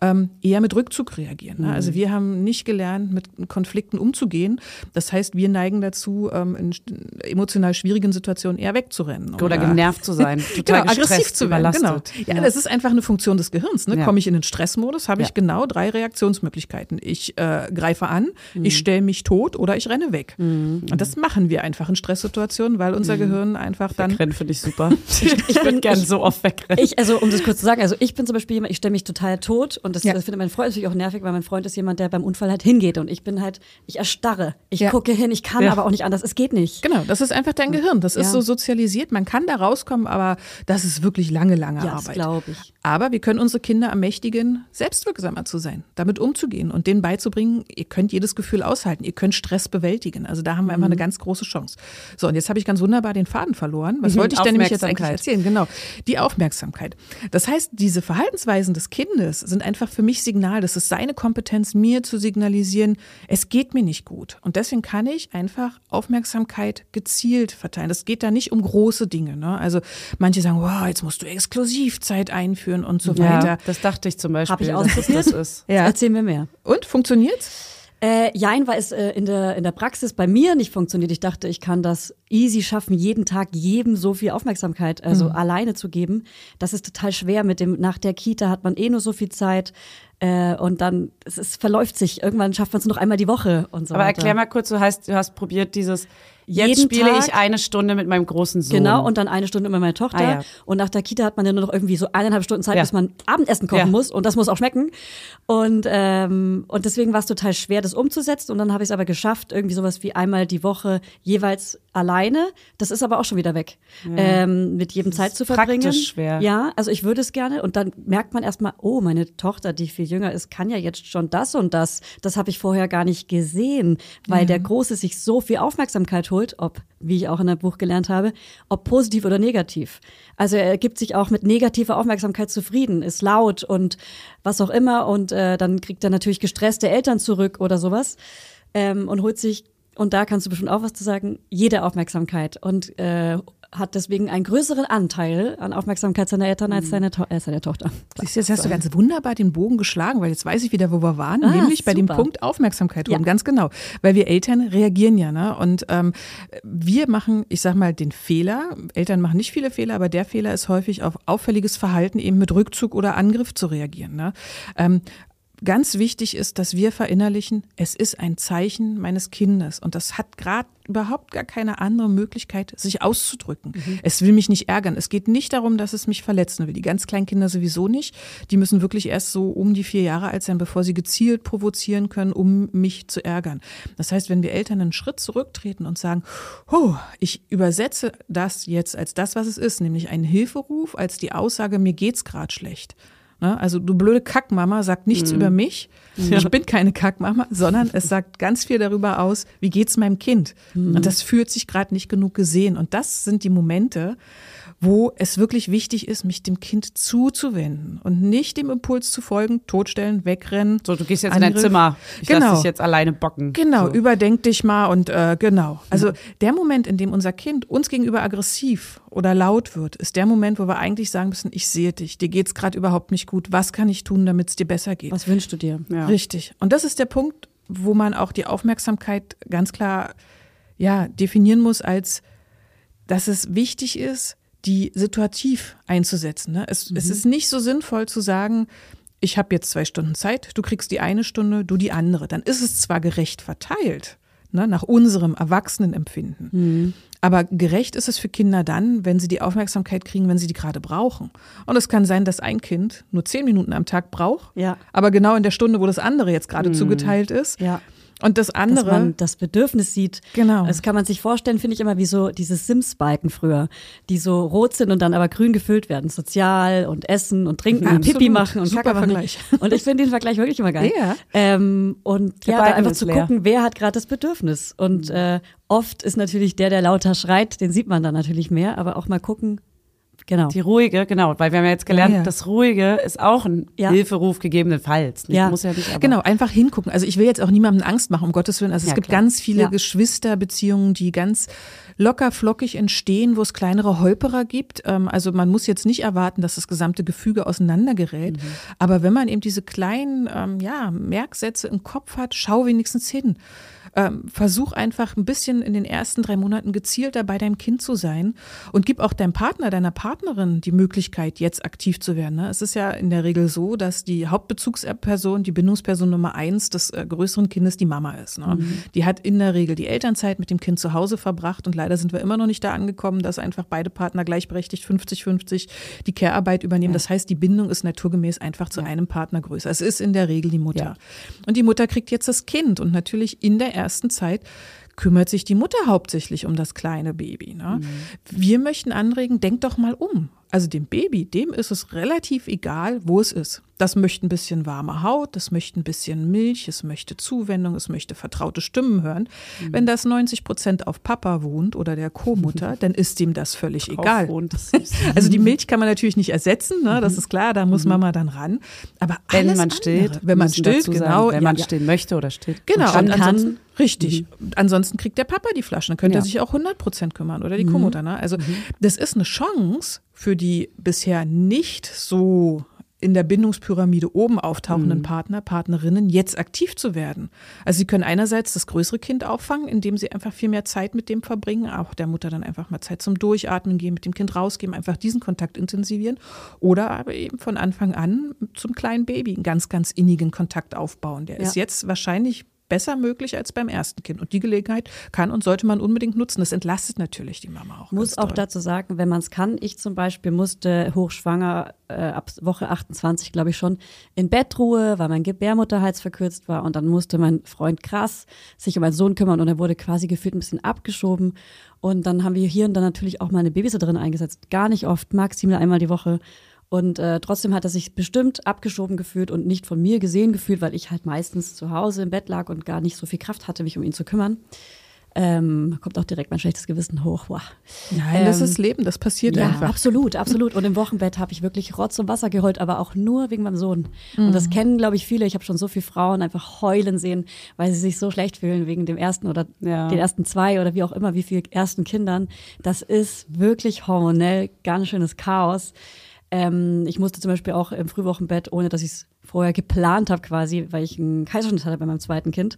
ähm, eher mit Rückzug reagieren. Ne? Also wir haben nicht gelernt, mit Konflikten umzugehen. Das heißt, wir neigen dazu, ähm, in emotional schwierigen Situationen eher wegzurennen. Oder genervt zu sein, total genau, aggressiv zu werden. Genau. überlastet. Ja, das ist einfach eine Funktion des Gehirns. Ne? Ja. Komme ich in den Stressmodus, habe ich Ja. genau drei Reaktionsmöglichkeiten. Ich äh, greife an, Mhm. ich stelle mich tot oder ich renne weg. Und das machen wir einfach in Stresssituationen, weil Mhm. unser Gehirn einfach dann Wegrennen finde ich super. Ich, würde gerne so oft wegrennen. Ich, also um das kurz zu sagen, also ich bin zum Beispiel jemand, ich stelle mich total tot und das, Ja. das findet mein Freund natürlich auch nervig, weil mein Freund ist jemand, der beim Unfall halt hingeht und ich bin halt, ich erstarre. Ich Ja. gucke hin, ich kann Ja. aber auch nicht anders, es geht nicht. Genau, das ist einfach dein Gehirn. Das ist so sozialisiert. Man kann da rauskommen, aber das ist wirklich lange, lange Ja, das Arbeit. glaube ich. Aber wir können unsere Kinder ermächtigen, selbstwirksamer zu sein, damit umzugehen und denen beizubringen, ihr könnt jedes Gefühl aushalten, ihr könnt Stress bewältigen. Also da haben wir einfach Mhm. eine ganz große Chance. So, und jetzt habe ich ganz wunderbar den Faden verloren. Was wollte ich denn nämlich jetzt eigentlich erzählen? Genau, die Aufmerksamkeit. Das heißt, diese Verhaltensweisen des Kindes sind einfach für mich Signal. Das ist seine Kompetenz, mir zu signalisieren, es geht mir nicht gut. Und deswegen kann ich einfach Aufmerksamkeit gezielt verteilen. Das geht da nicht um große Dinge. Ne? Also manche sagen, wow, jetzt musst du Exklusivzeit einführen und so weiter. Ja, das dachte ich zum Beispiel. Hab ich dass das ausprobiert. das ist. Ja. Erzähl mir mehr. Und funktioniert's? Äh, jein, weil es äh, in, der, in der Praxis bei mir nicht funktioniert. Ich dachte, ich kann das easy schaffen, jeden Tag jedem so viel Aufmerksamkeit, also alleine zu geben. Das ist total schwer. Mit dem nach der Kita hat man eh nur so viel Zeit äh, und dann es, es verläuft sich. Irgendwann schafft man es noch einmal die Woche und so Aber weiter. erklär mal kurz, du hast, du hast probiert dieses, jetzt spiele Tag- ich eine Stunde mit meinem großen Sohn. Genau, und dann eine Stunde mit meiner Tochter. Ah, ja. Und nach der Kita hat man ja nur noch irgendwie so eineinhalb Stunden Zeit, Ja. bis man Abendessen kochen Ja. muss. Und das muss auch schmecken. Und, ähm, und deswegen war es total schwer, das umzusetzen. Und dann habe ich es aber geschafft, irgendwie sowas wie einmal die Woche jeweils alleine. Das ist aber auch schon wieder weg. Ähm, mit jedem Zeit zu verbringen. praktisch schwer. Ja, also ich würde es gerne. Und dann merkt man erstmal, oh, meine Tochter, die viel jünger ist, kann ja jetzt schon das und das. Das habe ich vorher gar nicht gesehen, weil der Große sich so viel Aufmerksamkeit holt, ob, wie ich auch in einem Buch gelernt habe, ob positiv oder negativ. Also er gibt sich auch mit negativer Aufmerksamkeit zufrieden, ist laut und was auch immer. Und äh, dann kriegt er natürlich gestresste Eltern zurück oder sowas ähm, und holt sich, und da kannst du bestimmt auch was zu sagen, jede Aufmerksamkeit und äh, hat deswegen einen größeren Anteil an Aufmerksamkeit seiner Eltern als seine, to äh, seine Tochter. Siehst du, jetzt hast du ganz wunderbar den Bogen geschlagen, weil jetzt weiß ich wieder, wo wir waren, Ah, nämlich bei dem super. Punkt Aufmerksamkeit holen. Ja. Ganz genau. Weil wir Eltern reagieren ja, ne? Und ähm, wir machen, ich sag mal, den Fehler. Eltern machen nicht viele Fehler, aber der Fehler ist häufig auf auffälliges Verhalten eben mit Rückzug oder Angriff zu reagieren. Ne? Ähm, ganz wichtig ist, dass wir verinnerlichen, es ist ein Zeichen meines Kindes und das hat gerade überhaupt gar keine andere Möglichkeit, sich auszudrücken. Mhm. Es will mich nicht ärgern. Es geht nicht darum, dass es mich verletzen will. Die ganz kleinen Kinder sowieso nicht. Die müssen wirklich erst so um die vier Jahre alt sein, bevor sie gezielt provozieren können, um mich zu ärgern. Das heißt, wenn wir Eltern einen Schritt zurücktreten und sagen, oh, ich übersetze das jetzt als das, was es ist, nämlich einen Hilferuf, als die Aussage, mir geht's gerade schlecht? Also du blöde Kackmama sagt nichts mhm. über mich. Ja. Ich bin keine Kackmama, sondern es sagt ganz viel darüber aus, wie geht's meinem Kind. Mhm. Und das fühlt sich gerade nicht genug gesehen. Und das sind die Momente, wo es wirklich wichtig ist, mich dem Kind zuzuwenden und nicht dem Impuls zu folgen, totstellen, wegrennen. So, du gehst jetzt Angriff. in dein Zimmer. Ich genau. lass dich jetzt alleine bocken. Genau, so. überdenk dich mal und äh, genau. Also ja. der Moment, in dem unser Kind uns gegenüber aggressiv oder laut wird, ist der Moment, wo wir eigentlich sagen müssen, ich sehe dich, dir geht's gerade überhaupt nicht gut. Was kann ich tun, damit es dir besser geht? Was wünschst du dir? Ja. Richtig. Und das ist der Punkt, wo man auch die Aufmerksamkeit ganz klar ja, definieren muss als dass es wichtig ist, die situativ einzusetzen. Ne? Es, mhm. es ist nicht so sinnvoll zu sagen, ich habe jetzt zwei Stunden Zeit, du kriegst die eine Stunde, du die andere. Dann ist es zwar gerecht verteilt, ne, nach unserem Erwachsenenempfinden. Mhm. Aber gerecht ist es für Kinder dann, wenn sie die Aufmerksamkeit kriegen, wenn sie die gerade brauchen. Und es kann sein, dass ein Kind nur zehn Minuten am Tag braucht, ja. aber genau in der Stunde, wo das andere jetzt gerade mhm. zugeteilt ist, ja. Und das andere. Dass man das Bedürfnis sieht. Genau. Das kann man sich vorstellen, finde ich immer wie so diese Sims-Balken früher, die so rot sind und dann aber grün gefüllt werden. Sozial und Essen und Trinken Absolut. und Pipi machen und Super Vergleich. Und ich finde den Vergleich wirklich immer geil. Ja. Ähm, und der ja, einfach zu leer. gucken, wer hat gerade das Bedürfnis. Und äh, oft ist natürlich der, der lauter schreit, den sieht man dann natürlich mehr, aber auch mal gucken, Genau. Die ruhige, genau, weil wir haben ja jetzt gelernt, ja, ja. das ruhige ist auch ein ja. Hilferuf gegebenenfalls. Nicht, ja. Muss ja nicht, genau, einfach hingucken. Also ich will jetzt auch niemandem Angst machen, um Gottes Willen. Also es gibt klar. ganz viele Geschwisterbeziehungen, die ganz locker flockig entstehen, wo es kleinere Holperer gibt. Ähm, also man muss jetzt nicht erwarten, dass das gesamte Gefüge auseinandergerät. Mhm. Aber wenn man eben diese kleinen ähm, ja, Merksätze im Kopf hat, schau wenigstens hin. Ähm, versuch einfach ein bisschen in den ersten drei Monaten gezielter bei deinem Kind zu sein und gib auch deinem Partner, deiner Partnerin die Möglichkeit, jetzt aktiv zu werden. Ne? Es ist ja in der Regel so, dass die Hauptbezugsperson, die Bindungsperson Nummer eins des äh, größeren Kindes die Mama ist. Ne? Mhm. Die hat in der Regel die Elternzeit mit dem Kind zu Hause verbracht und leider sind wir immer noch nicht da angekommen, dass einfach beide Partner gleichberechtigt 50-50 die Care-Arbeit übernehmen. Ja. Das heißt, die Bindung ist naturgemäß einfach zu ja. einem Partner größer. Es ist in der Regel die Mutter. Ja. Und die Mutter kriegt jetzt das Kind und natürlich in der ersten Zeit kümmert sich die Mutter hauptsächlich um das kleine Baby. Ne? Mhm. Wir möchten anregen, denk doch mal um. Also dem Baby, dem ist es relativ egal, wo es ist. Das möchte ein bisschen warme Haut, das möchte ein bisschen Milch, es möchte Zuwendung, es möchte vertraute Stimmen hören. Mhm. Wenn das 90 Prozent auf Papa wohnt oder der Co-Mutter, dann ist ihm das völlig egal. Wohnt, also die Milch kann man natürlich nicht ersetzen, ne? das mhm. ist klar, da muss mhm. Mama dann ran. Aber wenn man andere, stillt, wenn man stillt, genau, wenn man ja, stillen möchte oder stillt, genau, und kann. Richtig. Mhm. Ansonsten kriegt der Papa die Flaschen, dann könnte ja. er sich auch 100 Prozent kümmern oder die mhm. Co-Mutter. Ne? Also mhm. das ist eine Chance für die bisher nicht so in der Bindungspyramide oben auftauchenden mhm. Partner, Partnerinnen jetzt aktiv zu werden. Also sie können einerseits das größere Kind auffangen, indem sie einfach viel mehr Zeit mit dem verbringen, auch der Mutter dann einfach mal Zeit zum Durchatmen geben, mit dem Kind rausgeben, einfach diesen Kontakt intensivieren oder aber eben von Anfang an zum kleinen Baby einen ganz, ganz innigen Kontakt aufbauen. Der ja. ist jetzt wahrscheinlich besser möglich als beim ersten Kind. Und die Gelegenheit kann und sollte man unbedingt nutzen. Das entlastet natürlich die Mama auch. Muss auch dazu sagen, wenn man es kann. Ich zum Beispiel musste hochschwanger äh, ab Woche 28, glaube ich schon, in Bettruhe, weil mein Gebärmutterhals verkürzt war. Und dann musste mein Freund krass sich um meinen Sohn kümmern und er wurde quasi gefühlt ein bisschen abgeschoben. Und dann haben wir hier und dann natürlich auch mal eine Babysitterin eingesetzt. Gar nicht oft, maximal einmal die Woche. Und äh, trotzdem hat er sich bestimmt abgeschoben gefühlt und nicht von mir gesehen gefühlt, weil ich halt meistens zu Hause im Bett lag und gar nicht so viel Kraft hatte, mich um ihn zu kümmern. Ähm, kommt auch direkt mein schlechtes Gewissen hoch. Wow. Nein, ähm, das ist Leben, das passiert ja, einfach. Absolut, absolut. Und im Wochenbett habe ich wirklich Rotz und Wasser geheult, aber auch nur wegen meinem Sohn. Mhm. Und das mhm. kennen, glaube ich, viele. Ich habe schon so viele Frauen einfach heulen sehen, weil sie sich so schlecht fühlen wegen dem ersten oder ja. den ersten zwei oder wie auch immer, wie viel ersten Kindern. Das ist wirklich hormonell ganz schönes Chaos. Ähm, ich musste zum Beispiel auch im Frühwochenbett, ohne dass ich es vorher geplant habe, quasi, weil ich einen Kaiserschnitt hatte bei meinem zweiten Kind,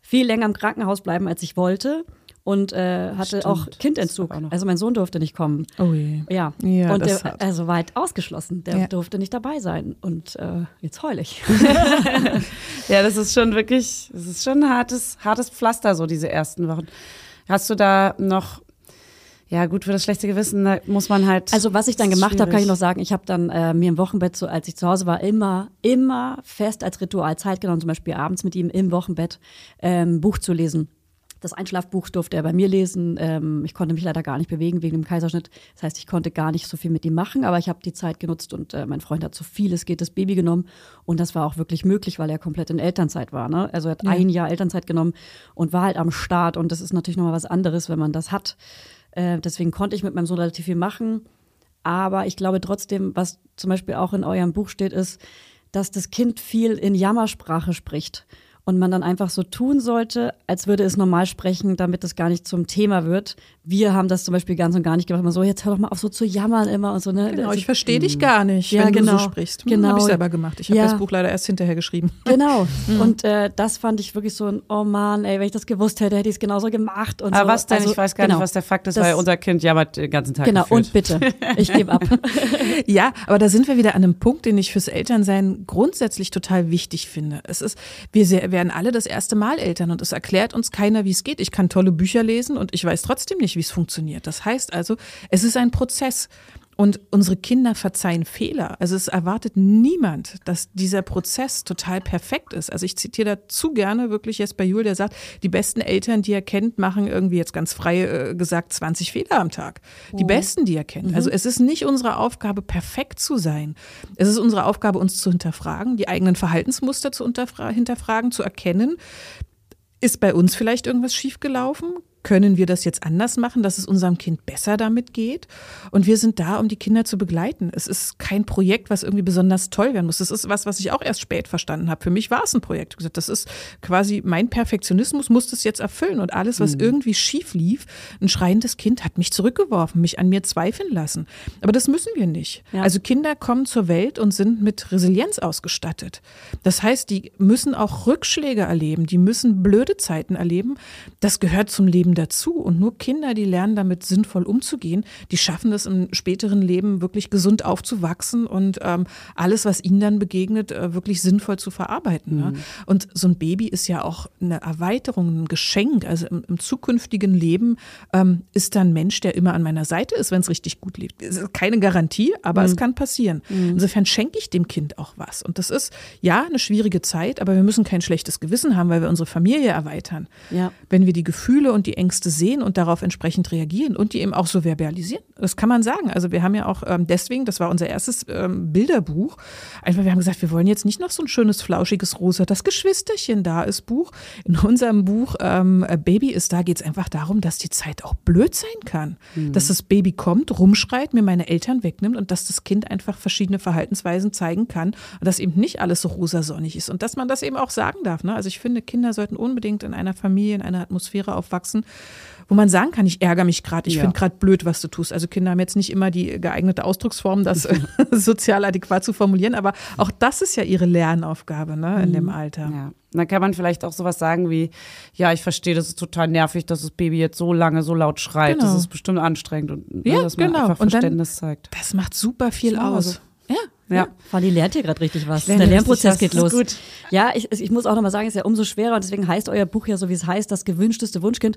viel länger im Krankenhaus bleiben, als ich wollte. Und äh, hatte Stimmt, auch Kindentzug. auch Also mein Sohn durfte nicht kommen. Oh je. Ja, Ja, und das der, also weit ausgeschlossen. Der Ja. durfte nicht dabei sein. Und äh, jetzt heul ich. Ja, das ist schon wirklich, das ist schon ein hartes, hartes Pflaster, so diese ersten Wochen. Hast du da noch, ja gut, für das schlechte Gewissen, da muss man halt. Also was ich dann gemacht habe, kann ich noch sagen, ich habe dann äh, mir im Wochenbett, so als ich zu Hause war, immer, immer fest als Ritual Zeit genommen, zum Beispiel abends mit ihm im Wochenbett ähm, Buch zu lesen. Das Einschlafbuch durfte er bei mir lesen. Ähm, ich konnte mich leider gar nicht bewegen wegen dem Kaiserschnitt. Das heißt, ich konnte gar nicht so viel mit ihm machen, aber ich habe die Zeit genutzt und äh, mein Freund hat so viel es geht das Baby genommen. Und das war auch wirklich möglich, weil er komplett in Elternzeit war. Ne? Also er hat ein Jahr Elternzeit genommen und war halt am Start. Und das ist natürlich nochmal was anderes, wenn man das hat. Äh, deswegen konnte ich mit meinem Sohn relativ viel machen. Aber ich glaube trotzdem, was zum Beispiel auch in eurem Buch steht, ist, dass das Kind viel in Jammersprache spricht. Und man dann einfach so tun sollte, als würde es normal sprechen, damit es gar nicht zum Thema wird. Wir haben das zum Beispiel ganz und gar nicht gemacht. Immer so, jetzt hör doch mal auf, so zu jammern immer und so. Ne? Genau, Also- ich verstehe dich gar nicht, Ja, wenn du genau. so sprichst. Hm, Genau. Habe ich selber gemacht. Ich habe Ja. das Buch leider erst hinterher geschrieben. Genau. Und äh, das fand ich wirklich so ein, oh Mann, ey, wenn ich das gewusst hätte, hätte ich es genauso gemacht. Und Aber so. was denn? Also, ich weiß gar genau. nicht, was der Fakt ist, Das- weil unser Kind jammert den ganzen Tag. Genau, gefühlt. und bitte, ich gebe ab. Ja, aber da sind wir wieder an einem Punkt, den ich fürs Elternsein grundsätzlich total wichtig finde. Es ist, wir se- werden alle das erste Mal Eltern und es erklärt uns keiner, wie es geht. Ich kann tolle Bücher lesen und ich weiß trotzdem nicht, wie es funktioniert. Das heißt also, es ist ein Prozess. Und unsere Kinder verzeihen Fehler. Also es erwartet niemand, dass dieser Prozess total perfekt ist. Also ich zitiere da zu gerne wirklich jetzt bei Jul, der sagt, die besten Eltern, die er kennt, machen irgendwie jetzt ganz frei äh, gesagt 20 Fehler am Tag. Die besten, die er kennt. Also es ist nicht unsere Aufgabe, perfekt zu sein. Es ist unsere Aufgabe, uns zu hinterfragen, die eigenen Verhaltensmuster zu hinterfragen, zu erkennen, ist bei uns vielleicht irgendwas schiefgelaufen? Können wir das jetzt anders machen, dass es unserem Kind besser damit geht? Und wir sind da, um die Kinder zu begleiten. Es ist kein Projekt, was irgendwie besonders toll werden muss. Das ist was, was ich auch erst spät verstanden habe. Für mich war es ein Projekt. Gesagt, Das ist quasi mein Perfektionismus muss das jetzt erfüllen. Und alles, was irgendwie schief lief, ein schreiendes Kind hat mich zurückgeworfen, mich an mir zweifeln lassen. Aber das müssen wir nicht. Ja. Also Kinder kommen zur Welt und sind mit Resilienz ausgestattet. Das heißt, die müssen auch Rückschläge erleben, die müssen blöde Zeiten erleben. Das gehört zum Leben dazu. Und nur Kinder, die lernen, damit sinnvoll umzugehen, die schaffen es im späteren Leben wirklich gesund aufzuwachsen und ähm, alles, was ihnen dann begegnet, äh, wirklich sinnvoll zu verarbeiten. Ne? Und so ein Baby ist ja auch eine Erweiterung, ein Geschenk. Also im, im zukünftigen Leben ähm, ist da ein Mensch, der immer an meiner Seite ist, wenn es richtig gut lebt. Keine Garantie, aber es kann passieren. Insofern schenke ich dem Kind auch was. Und das ist ja eine schwierige Zeit, aber wir müssen kein schlechtes Gewissen haben, weil wir unsere Familie erweitern. Ja. Wenn wir die Gefühle und die Ängste sehen und darauf entsprechend reagieren und die eben auch so verbalisieren. Das kann man sagen. Also wir haben ja auch ähm, deswegen, das war unser erstes ähm, Bilderbuch, einfach wir haben gesagt, wir wollen jetzt nicht noch so ein schönes, flauschiges Rosa, das Geschwisterchen da ist Buch. In unserem Buch ähm, Baby ist da, geht es einfach darum, dass die Zeit auch blöd sein kann. Dass das Baby kommt, rumschreit, mir meine Eltern wegnimmt und dass das Kind einfach verschiedene Verhaltensweisen zeigen kann und dass eben nicht alles so rosasonnig ist und dass man das eben auch sagen darf. Ne? Also ich finde, Kinder sollten unbedingt in einer Familie, in einer Atmosphäre aufwachsen, wo man sagen kann, ich ärgere mich gerade, ich Ja. finde gerade blöd, was du tust. Also Kinder haben jetzt nicht immer die geeignete Ausdrucksform, das sozial adäquat zu formulieren, aber auch das ist ja ihre Lernaufgabe ne, in dem Alter. Ja. Dann kann man vielleicht auch sowas sagen wie, ja, ich verstehe, das ist total nervig, dass das Baby jetzt so lange so laut schreit. Genau. Das ist bestimmt anstrengend und Ja, ne, dass man genau. einfach Und dann- Verständnis zeigt. Das macht super viel aus. so. Ja, Ja. Fanny lernt hier gerade richtig was. Der Lernprozess was. geht los. gut. Ja, ich, ich muss auch nochmal sagen, es ist ja umso schwerer und deswegen heißt euer Buch ja so, wie es heißt, das gewünschteste Wunschkind.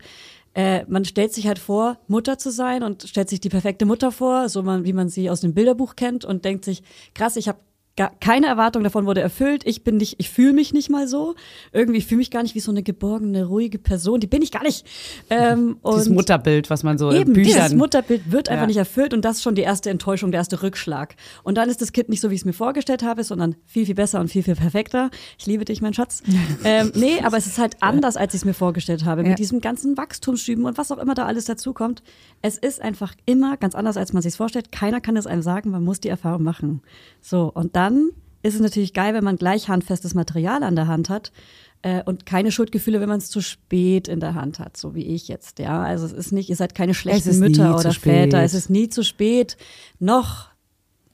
Äh, man stellt sich halt vor, Mutter zu sein und stellt sich die perfekte Mutter vor, so man, wie man sie aus dem Bilderbuch kennt und denkt sich, krass, ich habe gar keine Erwartung davon wurde erfüllt. Ich bin nicht, ich fühle mich nicht mal so. Irgendwie fühle mich gar nicht wie so eine geborgene, ruhige Person. Die bin ich gar nicht. Ähm, Dieses Mutterbild, was man so Eben, in dieses Büchern. Mutterbild wird einfach Ja. nicht erfüllt und das ist schon die erste Enttäuschung, der erste Rückschlag. Und dann ist das Kind nicht so, wie ich es mir vorgestellt habe, sondern viel, viel besser und viel, viel perfekter. Ich liebe dich, mein Schatz. ähm, nee, aber es ist halt anders, als ich es mir vorgestellt habe. Ja. Mit diesem ganzen Wachstumsschüben und was auch immer da alles dazukommt. Es ist einfach immer ganz anders, als man sich vorstellt. Keiner kann es einem sagen, man muss die Erfahrung machen. So, und dann ist es natürlich geil, wenn man gleich handfestes Material an der Hand hat äh, und keine Schuldgefühle, wenn man es zu spät in der Hand hat, so wie ich jetzt. Ja, also es ist nicht, ihr seid keine schlechten Mütter oder. Väter. Es ist nie zu spät. Noch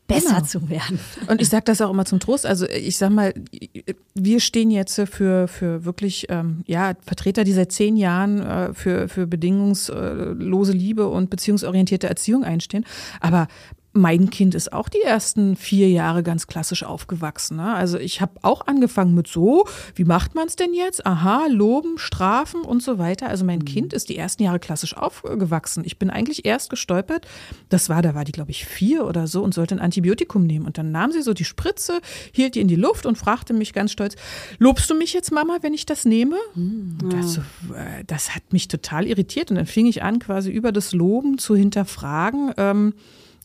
besser Genau. zu werden. Und ich sage das auch immer zum Trost. Also ich sag mal, wir stehen jetzt für, für wirklich ähm, ja, Vertreter, die seit zehn Jahren äh, für, für bedingungslose Liebe und beziehungsorientierte Erziehung einstehen. Aber mein Kind ist auch die ersten vier Jahre ganz klassisch aufgewachsen. Ne? Also ich habe auch angefangen mit so, wie macht man es denn jetzt? Aha, loben, strafen und so weiter. Also mein Kind ist die ersten Jahre klassisch aufgewachsen. Ich bin eigentlich erst gestolpert, das war, da war die, glaube ich, vier oder so und sollte ein Antibiotikum nehmen. Und dann nahm sie so die Spritze, hielt die in die Luft und fragte mich ganz stolz, lobst du mich jetzt, Mama, wenn ich das nehme? Und das, so, äh, das hat mich total irritiert. Und dann fing ich an, quasi über das Loben zu hinterfragen. Ähm,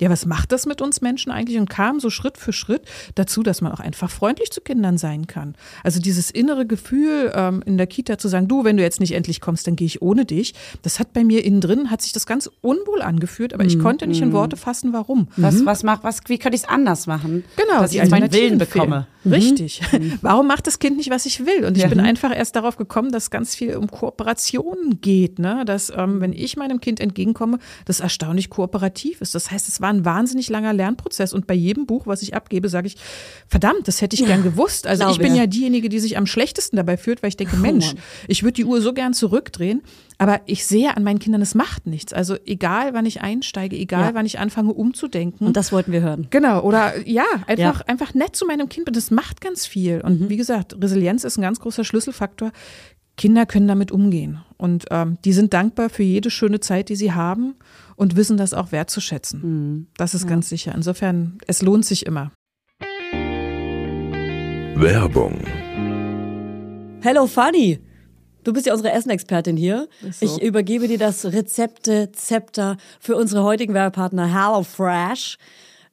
ja, was macht das mit uns Menschen eigentlich? Und kam so Schritt für Schritt dazu, dass man auch einfach freundlich zu Kindern sein kann. Also dieses innere Gefühl ähm, in der Kita zu sagen, du, wenn du jetzt nicht endlich kommst, dann gehe ich ohne dich. Das hat bei mir innen drin, hat sich das ganz unwohl angeführt, aber ich konnte nicht in Worte fassen, warum. Was, was mach, was, wie könnte ich es anders machen? Genau, dass ich jetzt meinen Willen bekomme. fehlen. Richtig. Warum macht das Kind nicht, was ich will? Und ich Ja. bin einfach erst darauf gekommen, dass ganz viel um Kooperation geht. Ne? Dass, ähm, wenn ich meinem Kind entgegenkomme, das erstaunlich kooperativ ist. Das heißt, es war ein wahnsinnig langer Lernprozess. Und bei jedem Buch, was ich abgebe, sage ich, verdammt, das hätte ich gern gewusst. Also ich bin ja. ja diejenige, die sich am schlechtesten dabei fühlt, weil ich denke, Mensch, ich würde die Uhr so gern zurückdrehen. Aber ich sehe an meinen Kindern, es macht nichts. Also egal, wann ich einsteige, egal, Ja. wann ich anfange umzudenken. Und das wollten wir hören. Genau, oder ja, einfach, Ja. einfach nett zu meinem Kind. Und das macht ganz viel. Und wie gesagt, Resilienz ist ein ganz großer Schlüsselfaktor. Kinder können damit umgehen. Und ähm, die sind dankbar für jede schöne Zeit, die sie haben und wissen das auch wertzuschätzen. Das ist ganz sicher. Insofern, es lohnt sich immer. Werbung, Hello Fanny! Du bist ja unsere Essenexpertin hier. so. Ich übergebe dir das Rezepte-Zepter für unsere heutigen Werbepartner HelloFresh.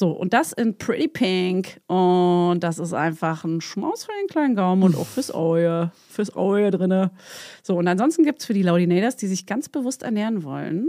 So, und das in Pretty Pink. Und das ist einfach ein Schmaus für den kleinen Gaumen und auch fürs Auge. Fürs Auge drinne. So, und ansonsten gibt es für die Laudinators, die sich ganz bewusst ernähren wollen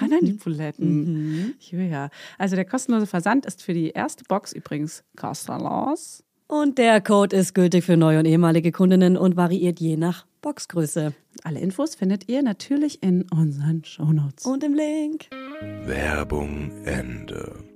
An die Buletten. Ja. Also der kostenlose Versand ist für die erste Box übrigens kostenlos. Und der Code ist gültig für neue und ehemalige Kundinnen und variiert je nach Boxgröße. Alle Infos findet ihr natürlich in unseren Shownotes. Und im Link. Werbung Ende.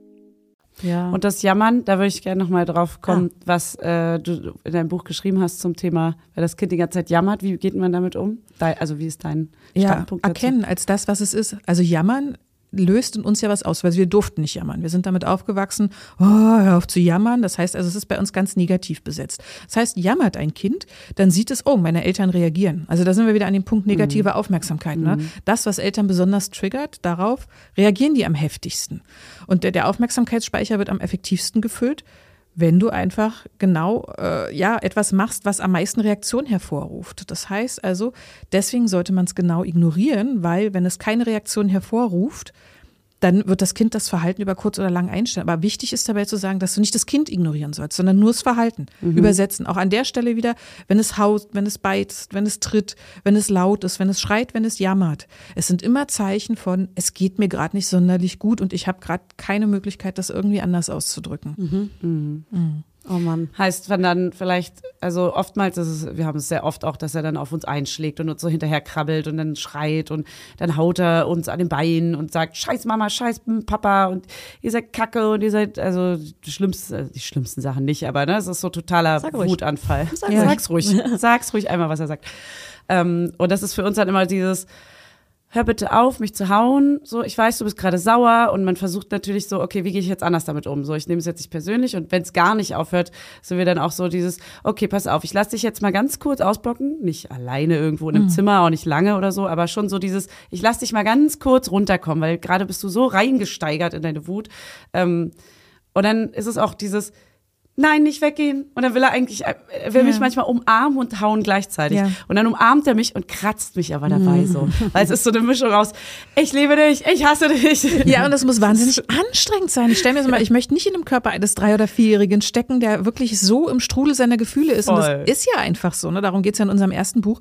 Ja. Und das Jammern, da würde ich gerne nochmal drauf kommen, was äh, du in deinem Buch geschrieben hast zum Thema, weil das Kind die ganze Zeit jammert. Wie geht man damit um? Also wie ist dein Ja, Standpunkt dazu? erkennen als das, was es ist. Also jammern löst in uns ja was aus, weil wir durften nicht jammern. Wir sind damit aufgewachsen, oh, hör auf zu jammern. Das heißt also, es ist bei uns ganz negativ besetzt. Das heißt, jammert ein Kind, dann sieht es, oh, meine Eltern reagieren. Also da sind wir wieder an dem Punkt negative Aufmerksamkeit. Ne? Das, was Eltern besonders triggert, darauf reagieren die am heftigsten. Und der, der Aufmerksamkeitsspeicher wird am effektivsten gefüllt, wenn du einfach genau äh, ja etwas machst, was am meisten Reaktion hervorruft. Das heißt also, deswegen sollte man es genau ignorieren, weil wenn es keine Reaktion hervorruft, dann wird das Kind das Verhalten über kurz oder lang einstellen. Aber wichtig ist dabei zu sagen, dass du nicht das Kind ignorieren sollst, sondern nur das Verhalten übersetzen. Auch an der Stelle wieder, wenn es haut, wenn es beißt, wenn es tritt, wenn es laut ist, wenn es schreit, wenn es jammert. Es sind immer Zeichen von, es geht mir gerade nicht sonderlich gut und ich habe gerade keine Möglichkeit, das irgendwie anders auszudrücken. Oh Mann. Heißt, wenn dann vielleicht, also oftmals ist es, wir haben es sehr oft auch, dass er dann auf uns einschlägt und uns so hinterher krabbelt und dann schreit und dann haut er uns an den Beinen und sagt, scheiß Mama, scheiß Papa und ihr seid kacke und ihr seid, also die schlimmsten, die schlimmsten Sachen nicht, aber ne, es ist so totaler Sag. Wutanfall. Sag Ja. ruhig. Sag's ruhig. Sag's ruhig einmal, was er sagt. Ähm, und das ist für uns dann immer dieses, hör bitte auf, mich zu hauen. So, ich weiß, du bist gerade sauer und man versucht natürlich so, okay, wie gehe ich jetzt anders damit um? So, ich nehme es jetzt nicht persönlich und wenn es gar nicht aufhört, sind wir dann auch so dieses, okay, pass auf, ich lasse dich jetzt mal ganz kurz ausblocken, nicht alleine irgendwo in einem Zimmer, auch nicht lange oder so, aber schon so dieses, ich lasse dich mal ganz kurz runterkommen, weil gerade bist du so reingesteigert in deine Wut. Ähm, und dann ist es auch dieses, nein, nicht weggehen. Und dann will er eigentlich, er will mich manchmal umarmen und hauen gleichzeitig. Ja. Und dann umarmt er mich und kratzt mich aber dabei so. Weil es ist so eine Mischung aus, ich liebe dich, ich hasse dich. Ja, und das muss wahnsinnig anstrengend sein. Ich stelle mir so mal, ich möchte nicht in dem Körper eines drei- oder vierjährigen stecken, der wirklich so im Strudel seiner Gefühle ist. Und Voll. das ist ja einfach so. Ne? Darum geht's ja in unserem ersten Buch,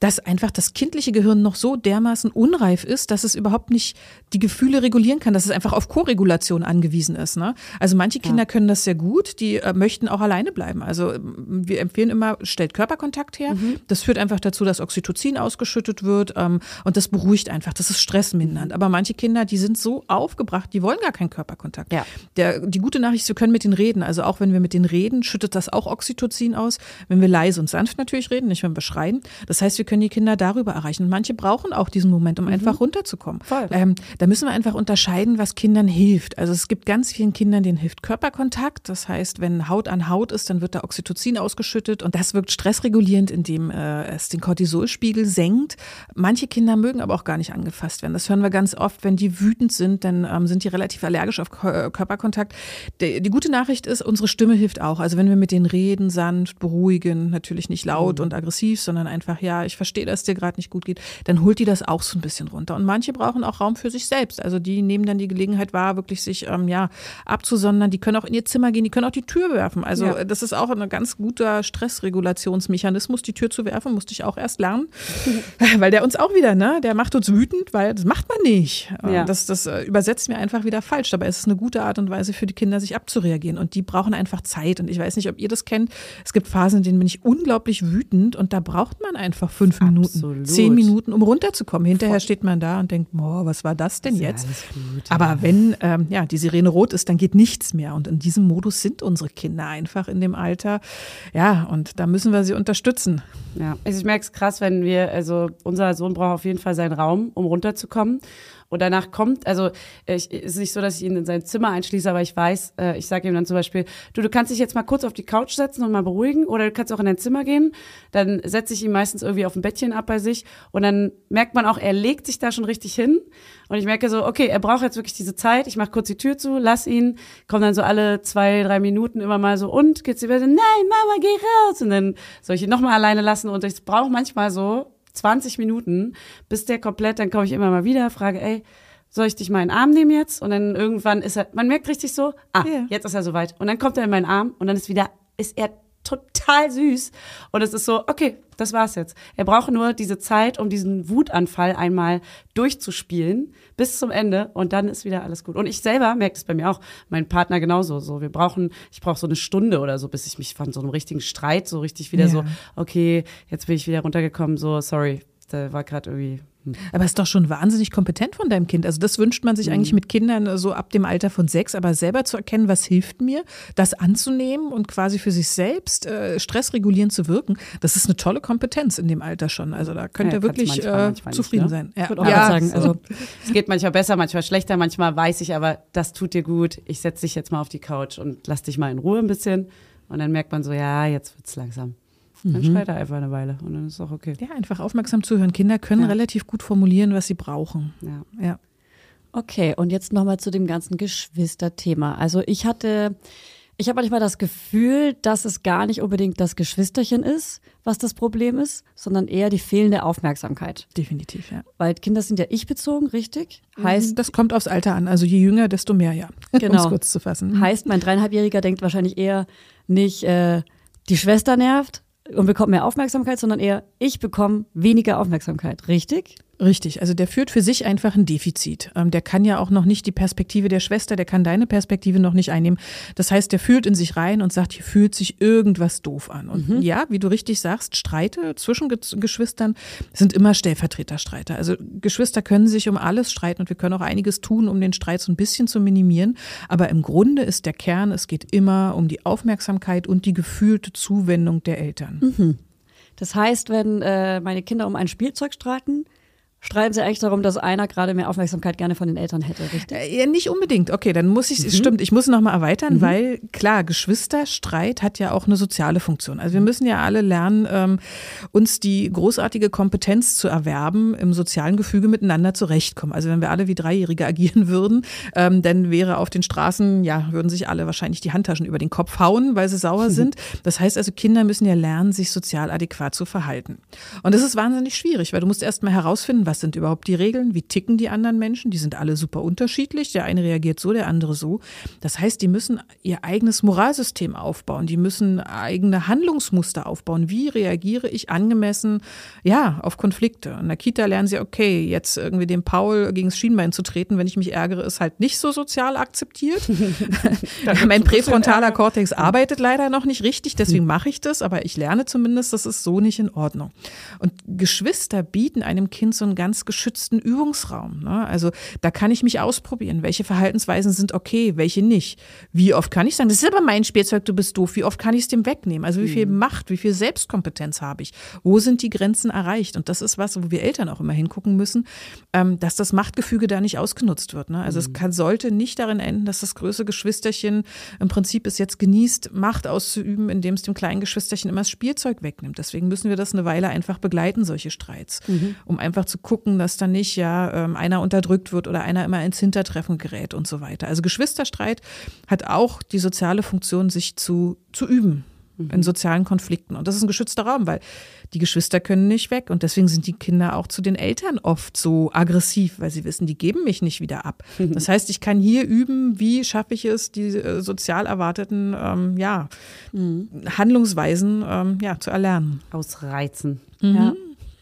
dass einfach das kindliche Gehirn noch so dermaßen unreif ist, dass es überhaupt nicht die Gefühle regulieren kann, dass es einfach auf Koregulation angewiesen ist. Ne? Also manche Kinder können das sehr gut, die äh, möchten auch alleine bleiben. Also ähm, wir empfehlen immer, stellt Körperkontakt her. Das führt einfach dazu, dass Oxytocin ausgeschüttet wird ähm, und das beruhigt einfach, das ist stressmindernd. Aber manche Kinder, die sind so aufgebracht, die wollen gar keinen Körperkontakt. Ja. Der, die gute Nachricht ist, wir können mit denen reden. Also auch wenn wir mit denen reden, schüttet das auch Oxytocin aus. Wenn wir leise und sanft natürlich reden, nicht wenn wir schreien. Das heißt, wir können die Kinder darüber erreichen. Und manche brauchen auch diesen Moment, um einfach runterzukommen. Ähm, da müssen wir einfach unterscheiden, was Kindern hilft. Also es gibt ganz vielen Kindern, denen hilft Körperkontakt. Das heißt, wenn Haut an Haut ist, dann wird da Oxytocin ausgeschüttet und das wirkt stressregulierend, indem äh, es den Cortisolspiegel senkt. Manche Kinder mögen aber auch gar nicht angefasst werden. Das hören wir ganz oft, wenn die wütend sind, dann ähm, sind die relativ allergisch auf Kö- Körperkontakt. Die, die gute Nachricht ist, unsere Stimme hilft auch. Also wenn wir mit denen reden, sanft, beruhigen, natürlich nicht laut und aggressiv, sondern einfach, ja, ich verstehe, dass es dir gerade nicht gut geht, dann holt die das auch so ein bisschen runter. Und manche brauchen auch Raum für sich selbst. Also die nehmen dann die Gelegenheit wahr, wirklich sich ähm, ja abzusondern. Die können auch in ihr Zimmer gehen, die können auch die Tür werfen. Also Ja. das ist auch ein ganz guter Stressregulationsmechanismus, die Tür zu werfen, musste ich auch erst lernen. weil der uns auch wieder, ne, der macht uns wütend, weil das macht man nicht. Äh, Ja. Das, das äh, übersetzt mir einfach wieder falsch. Dabei ist es eine gute Art und Weise für die Kinder, sich abzureagieren. Und die brauchen einfach Zeit. Und ich weiß nicht, ob ihr das kennt. Es gibt Phasen, in denen bin ich unglaublich wütend und da braucht man einfach fünf Minuten, Absolut. zehn Minuten, um runterzukommen. Hinterher steht man da und denkt, boah, was war das denn jetzt? alles gut, Aber wenn ähm, ja die Sirene rot ist, dann geht nichts mehr. Und in diesem Modus sind unsere Kinder einfach in dem Alter. Ja, und da müssen wir sie unterstützen. Ja, also ich merke es krass, wenn wir, also unser Sohn braucht auf jeden Fall seinen Raum, um runterzukommen. Und danach kommt, also ich, es ist nicht so, dass ich ihn in sein Zimmer einschließe, aber ich weiß, äh, ich sage ihm dann zum Beispiel, du, du kannst dich jetzt mal kurz auf die Couch setzen und mal beruhigen oder du kannst auch in dein Zimmer gehen. Dann setze ich ihn meistens irgendwie auf ein Bettchen ab bei sich und dann merkt man auch, er legt sich da schon richtig hin. Und ich merke so, okay, er braucht jetzt wirklich diese Zeit. Ich mache kurz die Tür zu, lass ihn, komme dann so alle zwei, drei Minuten immer mal so, und geht's dir besser? Nein, Mama, geh raus. Und dann soll ich ihn nochmal alleine lassen und ich brauche manchmal so 20 Minuten, bis der komplett, dann komme ich immer mal wieder, frage, ey, soll ich dich mal in den Arm nehmen jetzt? Und dann irgendwann ist er, man merkt richtig so, ah, Ja. jetzt ist er soweit. Und dann kommt er in meinen Arm und dann ist wieder, ist er total süß. Und es ist so, okay, das war's jetzt. Er braucht nur diese Zeit, um diesen Wutanfall einmal durchzuspielen bis zum Ende und dann ist wieder alles gut. Und ich selber merke es bei mir auch, mein Partner genauso. So, wir brauchen, ich brauche so eine Stunde oder so, bis ich mich von so einem richtigen Streit so richtig wieder Ja. so, okay, jetzt bin ich wieder runtergekommen, so, sorry. Da war gerade irgendwie. hm. Aber ist doch schon wahnsinnig kompetent von deinem Kind. Also das wünscht man sich eigentlich mit Kindern äh, so ab dem Alter von sechs, aber selber zu erkennen, was hilft mir, das anzunehmen und quasi für sich selbst äh, stressregulierend zu wirken, das ist eine tolle Kompetenz in dem Alter schon. Also da könnt Ja, ihr wirklich manchmal, äh, manchmal nicht, zufrieden ne? sein. Ja. Ich würde auch Ja, sagen, so. also Es geht manchmal besser, manchmal schlechter, manchmal weiß ich aber, das tut dir gut. Ich setze dich jetzt mal auf die Couch und lass dich mal in Ruhe ein bisschen. Und dann merkt man so, ja, jetzt wird's langsam. Dann schreit er einfach eine Weile und dann ist auch okay. ja, einfach aufmerksam zuhören. Kinder können Ja. relativ gut formulieren, was sie brauchen. Ja. Ja. Okay, und jetzt nochmal zu dem ganzen Geschwisterthema. Also ich hatte, ich habe manchmal das Gefühl, dass es gar nicht unbedingt das Geschwisterchen ist, was das Problem ist, sondern eher die fehlende Aufmerksamkeit. Definitiv, ja. Weil Kinder sind ja ich-bezogen, richtig? Heißt, das kommt aufs Alter an. Also je jünger, desto mehr, ja. Um Genau. es kurz zu fassen. heißt, mein dreieinhalbjähriger denkt wahrscheinlich eher nicht, äh, die Schwester nervt und bekommt mehr Aufmerksamkeit, sondern eher, ich bekomme weniger Aufmerksamkeit, richtig? Richtig, also der führt für sich einfach ein Defizit. Ähm, der kann ja auch noch nicht die Perspektive der Schwester, der kann deine Perspektive noch nicht einnehmen. Das heißt, der fühlt in sich rein und sagt, hier fühlt sich irgendwas doof an. Und ja, wie du richtig sagst, Streite zwischen Ge Geschwistern sind immer Stellvertreterstreiter. Also Geschwister können sich um alles streiten und wir können auch einiges tun, um den Streit so ein bisschen zu minimieren. Aber im Grunde ist der Kern, es geht immer um die Aufmerksamkeit und die gefühlte Zuwendung der Eltern. Das heißt, wenn äh, meine Kinder um ein Spielzeug streiten, streiten sie eigentlich darum, dass einer gerade mehr Aufmerksamkeit gerne von den Eltern hätte, richtig? Äh, Ja, nicht unbedingt. Okay, dann muss ich, stimmt, ich muss noch mal erweitern, weil klar, Geschwisterstreit hat ja auch eine soziale Funktion. Also wir müssen ja alle lernen, ähm, uns die großartige Kompetenz zu erwerben, im sozialen Gefüge miteinander zurechtkommen. Also wenn wir alle wie Dreijährige agieren würden, ähm, dann wäre auf den Straßen, ja, würden sich alle wahrscheinlich die Handtaschen über den Kopf hauen, weil sie sauer sind. Das heißt also, Kinder müssen ja lernen, sich sozial adäquat zu verhalten. Und das ist wahnsinnig schwierig, weil du musst erst mal herausfinden, was sind überhaupt die Regeln, wie ticken die anderen Menschen, die sind alle super unterschiedlich, der eine reagiert so, der andere so. Das heißt, die müssen ihr eigenes Moralsystem aufbauen, die müssen eigene Handlungsmuster aufbauen. Wie reagiere ich angemessen, ja, auf Konflikte? In der Kita lernen sie, okay, jetzt irgendwie dem Paul gegen das Schienbein zu treten, wenn ich mich ärgere, ist halt nicht so sozial akzeptiert. mein präfrontaler Kortex arbeitet leider noch nicht richtig, deswegen mache ich das, aber ich lerne zumindest, das ist so nicht in Ordnung. Und Geschwister bieten einem Kind so einen ganz geschützten Übungsraum. Ne? Also da kann ich mich ausprobieren, welche Verhaltensweisen sind okay, welche nicht. Wie oft kann ich sagen, das ist aber mein Spielzeug, du bist doof, wie oft kann ich es dem wegnehmen? Also wie viel Macht, wie viel Selbstkompetenz habe ich? Wo sind die Grenzen erreicht? Und das ist was, wo wir Eltern auch immer hingucken müssen, ähm, dass das Machtgefüge da nicht ausgenutzt wird. Ne? Also es kann, sollte nicht darin enden, dass das größere Geschwisterchen im Prinzip es jetzt genießt, Macht auszuüben, indem es dem kleinen Geschwisterchen immer das Spielzeug wegnimmt. Deswegen müssen wir das eine Weile einfach begleiten, solche Streits, um einfach zu gucken, dass da nicht ja ähm, einer unterdrückt wird oder einer immer ins Hintertreffen gerät und so weiter. Also Geschwisterstreit hat auch die soziale Funktion, sich zu, zu üben in sozialen Konflikten. Und das ist ein geschützter Raum, weil die Geschwister können nicht weg. Und deswegen sind die Kinder auch zu den Eltern oft so aggressiv, weil sie wissen, die geben mich nicht wieder ab. Das heißt, ich kann hier üben, wie schaffe ich es, die äh, sozial erwarteten ähm, ja, Handlungsweisen ähm, ja, zu erlernen. Ausreizen. Ja.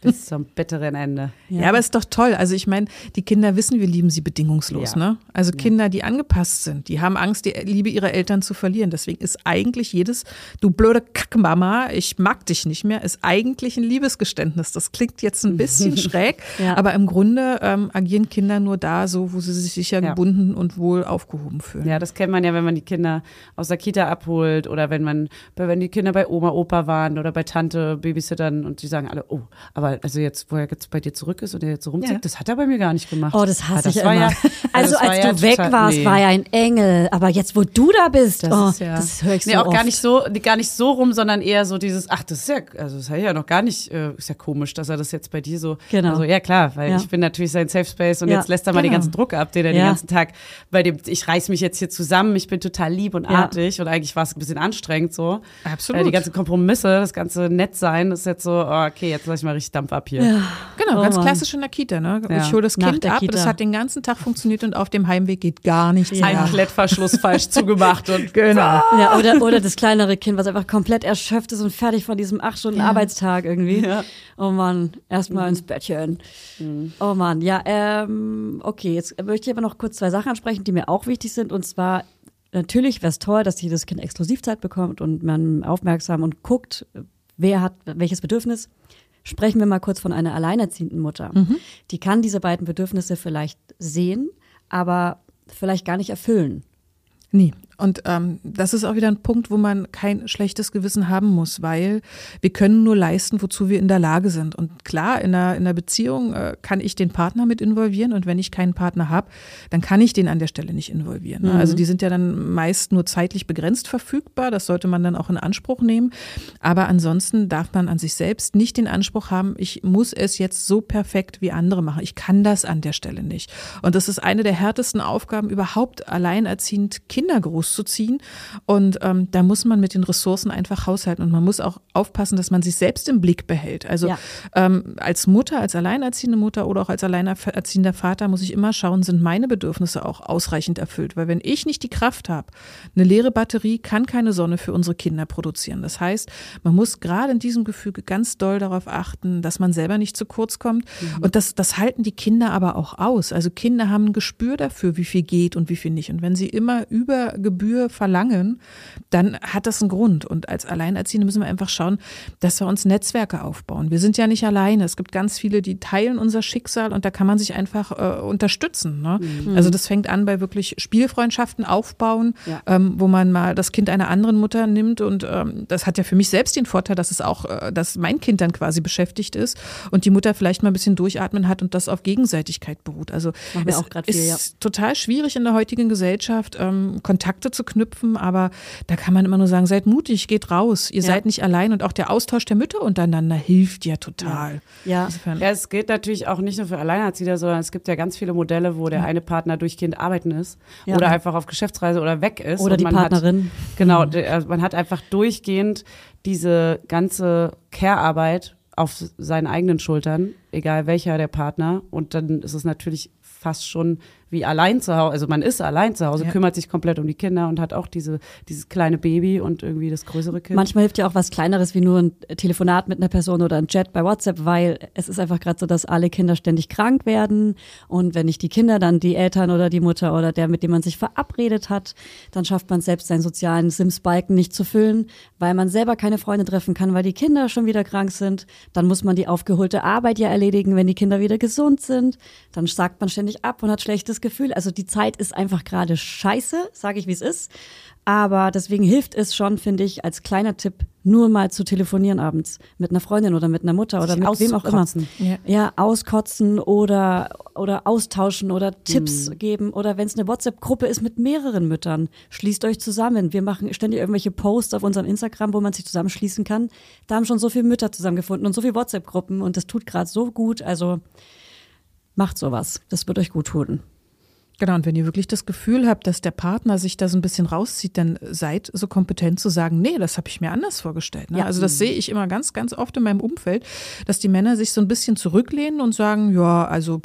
Bis zum bitteren Ende. Ja. aber ist doch toll. Also ich meine, die Kinder wissen, wir lieben sie bedingungslos. Ja. Ne? Also Kinder, die angepasst sind, die haben Angst, die Liebe ihrer Eltern zu verlieren. Deswegen ist eigentlich jedes, du blöde Kackmama, ich mag dich nicht mehr, ist eigentlich ein Liebesgeständnis. Das klingt jetzt ein bisschen schräg, Ja. aber im Grunde ähm, agieren Kinder nur da so, wo sie sich sicher Ja. gebunden und wohl aufgehoben fühlen. Ja, das kennt man ja, wenn man die Kinder aus der Kita abholt oder wenn man, wenn die Kinder bei Oma, Opa waren oder bei Tante, Babysittern und die sagen alle, oh, aber also jetzt, wo er jetzt bei dir zurück ist und er jetzt so rumzieht, Ja. das hat er bei mir gar nicht gemacht. Oh, das hasse Ah, ich war immer. Ja, also das als ja du weg total- warst, nee. war er ein Engel. Aber jetzt, wo du da bist, Das oh, ist ja- das höre ich so Nee, auch oft. gar nicht so, gar nicht so rum, sondern eher so dieses, ach, das ist ja, also das ich ja noch gar nicht, äh, ist ja komisch, dass er das jetzt bei dir so. Genau. Also ja klar, weil Ja. ich bin natürlich sein Safe Space und Ja, jetzt lässt er mal den genau. ganzen Druck ab, den er Ja. den ganzen Tag, bei dem, ich reiß mich jetzt hier zusammen, ich bin total lieb und Ja. artig und eigentlich war es ein bisschen anstrengend so. Absolut. Äh, die ganzen Kompromisse, das ganze Nettsein, das ist jetzt so, oh, okay, jetzt lass ich mal richtig Dampf ab hier. Genau, Oh ganz Mann. klassisch in der Kita. Ne? Ja. Ich hole das Nach Kind ab, Kita. das hat den ganzen Tag funktioniert und auf dem Heimweg geht gar nichts Ja. mehr. Ein Klettverschluss falsch zugemacht und Genau. Ja, oder, oder das kleinere Kind, was einfach komplett erschöpft ist und fertig von diesem acht Stunden Arbeitstag irgendwie. Ja. Oh Mann, erstmal ins Bettchen. Oh Mann, ja, ähm, okay, jetzt möchte ich aber noch kurz zwei Sachen ansprechen, die mir auch wichtig sind. Und zwar, natürlich wäre es toll, dass jedes Kind Exklusivzeit bekommt und man aufmerksam und guckt, wer hat welches Bedürfnis. Sprechen wir mal kurz von einer alleinerziehenden Mutter. Die kann diese beiden Bedürfnisse vielleicht sehen, aber vielleicht gar nicht erfüllen. Nie. Und ähm, das ist auch wieder ein Punkt, wo man kein schlechtes Gewissen haben muss, weil wir können nur leisten, wozu wir in der Lage sind. Und klar, in einer, in einer Beziehung äh, kann ich den Partner mit involvieren und wenn ich keinen Partner habe, dann kann ich den an der Stelle nicht involvieren. Ne? Also die sind ja dann meist nur zeitlich begrenzt verfügbar, das sollte man dann auch in Anspruch nehmen. Aber ansonsten darf man an sich selbst nicht den Anspruch haben, ich muss es jetzt so perfekt wie andere machen. Ich kann das an der Stelle nicht. Und das ist eine der härtesten Aufgaben überhaupt, alleinerziehend Kinder großzuziehen. Und ähm, da muss man mit den Ressourcen einfach haushalten. Und man muss auch aufpassen, dass man sich selbst im Blick behält. Also Ja. ähm, als Mutter, als alleinerziehende Mutter oder auch als alleinerziehender Vater muss ich immer schauen, sind meine Bedürfnisse auch ausreichend erfüllt. Weil wenn ich nicht die Kraft habe, eine leere Batterie kann keine Sonne für unsere Kinder produzieren. Das heißt, man muss gerade in diesem Gefüge ganz doll darauf achten, dass man selber nicht zu kurz kommt. Und das, das halten die Kinder aber auch aus. Also Kinder haben ein Gespür dafür, wie viel geht und wie viel nicht. Und wenn sie immer über Gebühr verlangen, dann hat das einen Grund. Und als Alleinerziehende müssen wir einfach schauen, dass wir uns Netzwerke aufbauen. Wir sind ja nicht alleine. Es gibt ganz viele, die teilen unser Schicksal und da kann man sich einfach äh, unterstützen. Ne? Also das fängt an bei wirklich Spielfreundschaften aufbauen, Ja. ähm, wo man mal das Kind einer anderen Mutter nimmt und ähm, das hat ja für mich selbst den Vorteil, dass es auch, äh, dass mein Kind dann quasi beschäftigt ist und die Mutter vielleicht mal ein bisschen durchatmen hat und das auf Gegenseitigkeit beruht. Also es viel, ist total schwierig in der heutigen Gesellschaft ähm, Kontakte zu knüpfen, aber da kann man immer nur sagen, seid mutig, geht raus, ihr Ja. seid nicht allein und auch der Austausch der Mütter untereinander hilft ja total. Ja. Insofern, Ja, es gilt natürlich auch nicht nur für Alleinerziehende, sondern es gibt ja ganz viele Modelle, wo der eine Partner durch Kind arbeiten ist Ja. oder einfach auf Geschäftsreise oder weg ist. Oder die man Partnerin. Hat, genau, der- also man hat einfach durchgehend diese ganze Care-Arbeit auf seinen eigenen Schultern, egal welcher der Partner. Und dann ist es natürlich fast schon wie allein zu Hause. Also man ist allein zu Hause, Ja. kümmert sich komplett um die Kinder und hat auch diese, dieses kleine Baby und irgendwie das größere Kind. Manchmal hilft ja auch was Kleineres wie nur ein Telefonat mit einer Person oder ein Chat bei WhatsApp, weil es ist einfach gerade so, dass alle Kinder ständig krank werden. Und wenn nicht die Kinder, dann die Eltern oder die Mutter oder der, mit dem man sich verabredet hat, dann schafft man selbst seinen sozialen Sims-Balken nicht zu füllen, weil man selber keine Freunde treffen kann, weil die Kinder schon wieder krank sind. Dann muss man die aufgeholte Arbeit ja erledigen, wenn die Kinder wieder gesund sind. Dann sagt man ständig ab und hat schlechtes Gefühl. Also die Zeit ist einfach gerade scheiße, sage ich, wie es ist. Aber deswegen hilft es schon, finde ich, als kleiner Tipp, nur mal zu telefonieren abends mit einer Freundin oder mit einer Mutter oder Sich mit wem auch immer. Ja. Ja, auskotzen oder, oder austauschen oder Tipps Mhm. geben. Oder wenn es eine WhatsApp-Gruppe ist mit mehreren Müttern, schließt euch zusammen. Wir machen ständig irgendwelche Posts auf unserem Instagram, wo man sich zusammenschließen kann. Da haben schon so viele Mütter zusammengefunden und so viele WhatsApp-Gruppen und das tut gerade so gut. Also macht sowas. Das wird euch gut tun. Genau, und wenn ihr wirklich das Gefühl habt, dass der Partner sich da so ein bisschen rauszieht, dann seid so kompetent zu sagen, nee, das habe ich mir anders vorgestellt. Ne? Ja. Also das sehe ich immer ganz, ganz oft in meinem Umfeld, dass die Männer sich so ein bisschen zurücklehnen und sagen, ja, also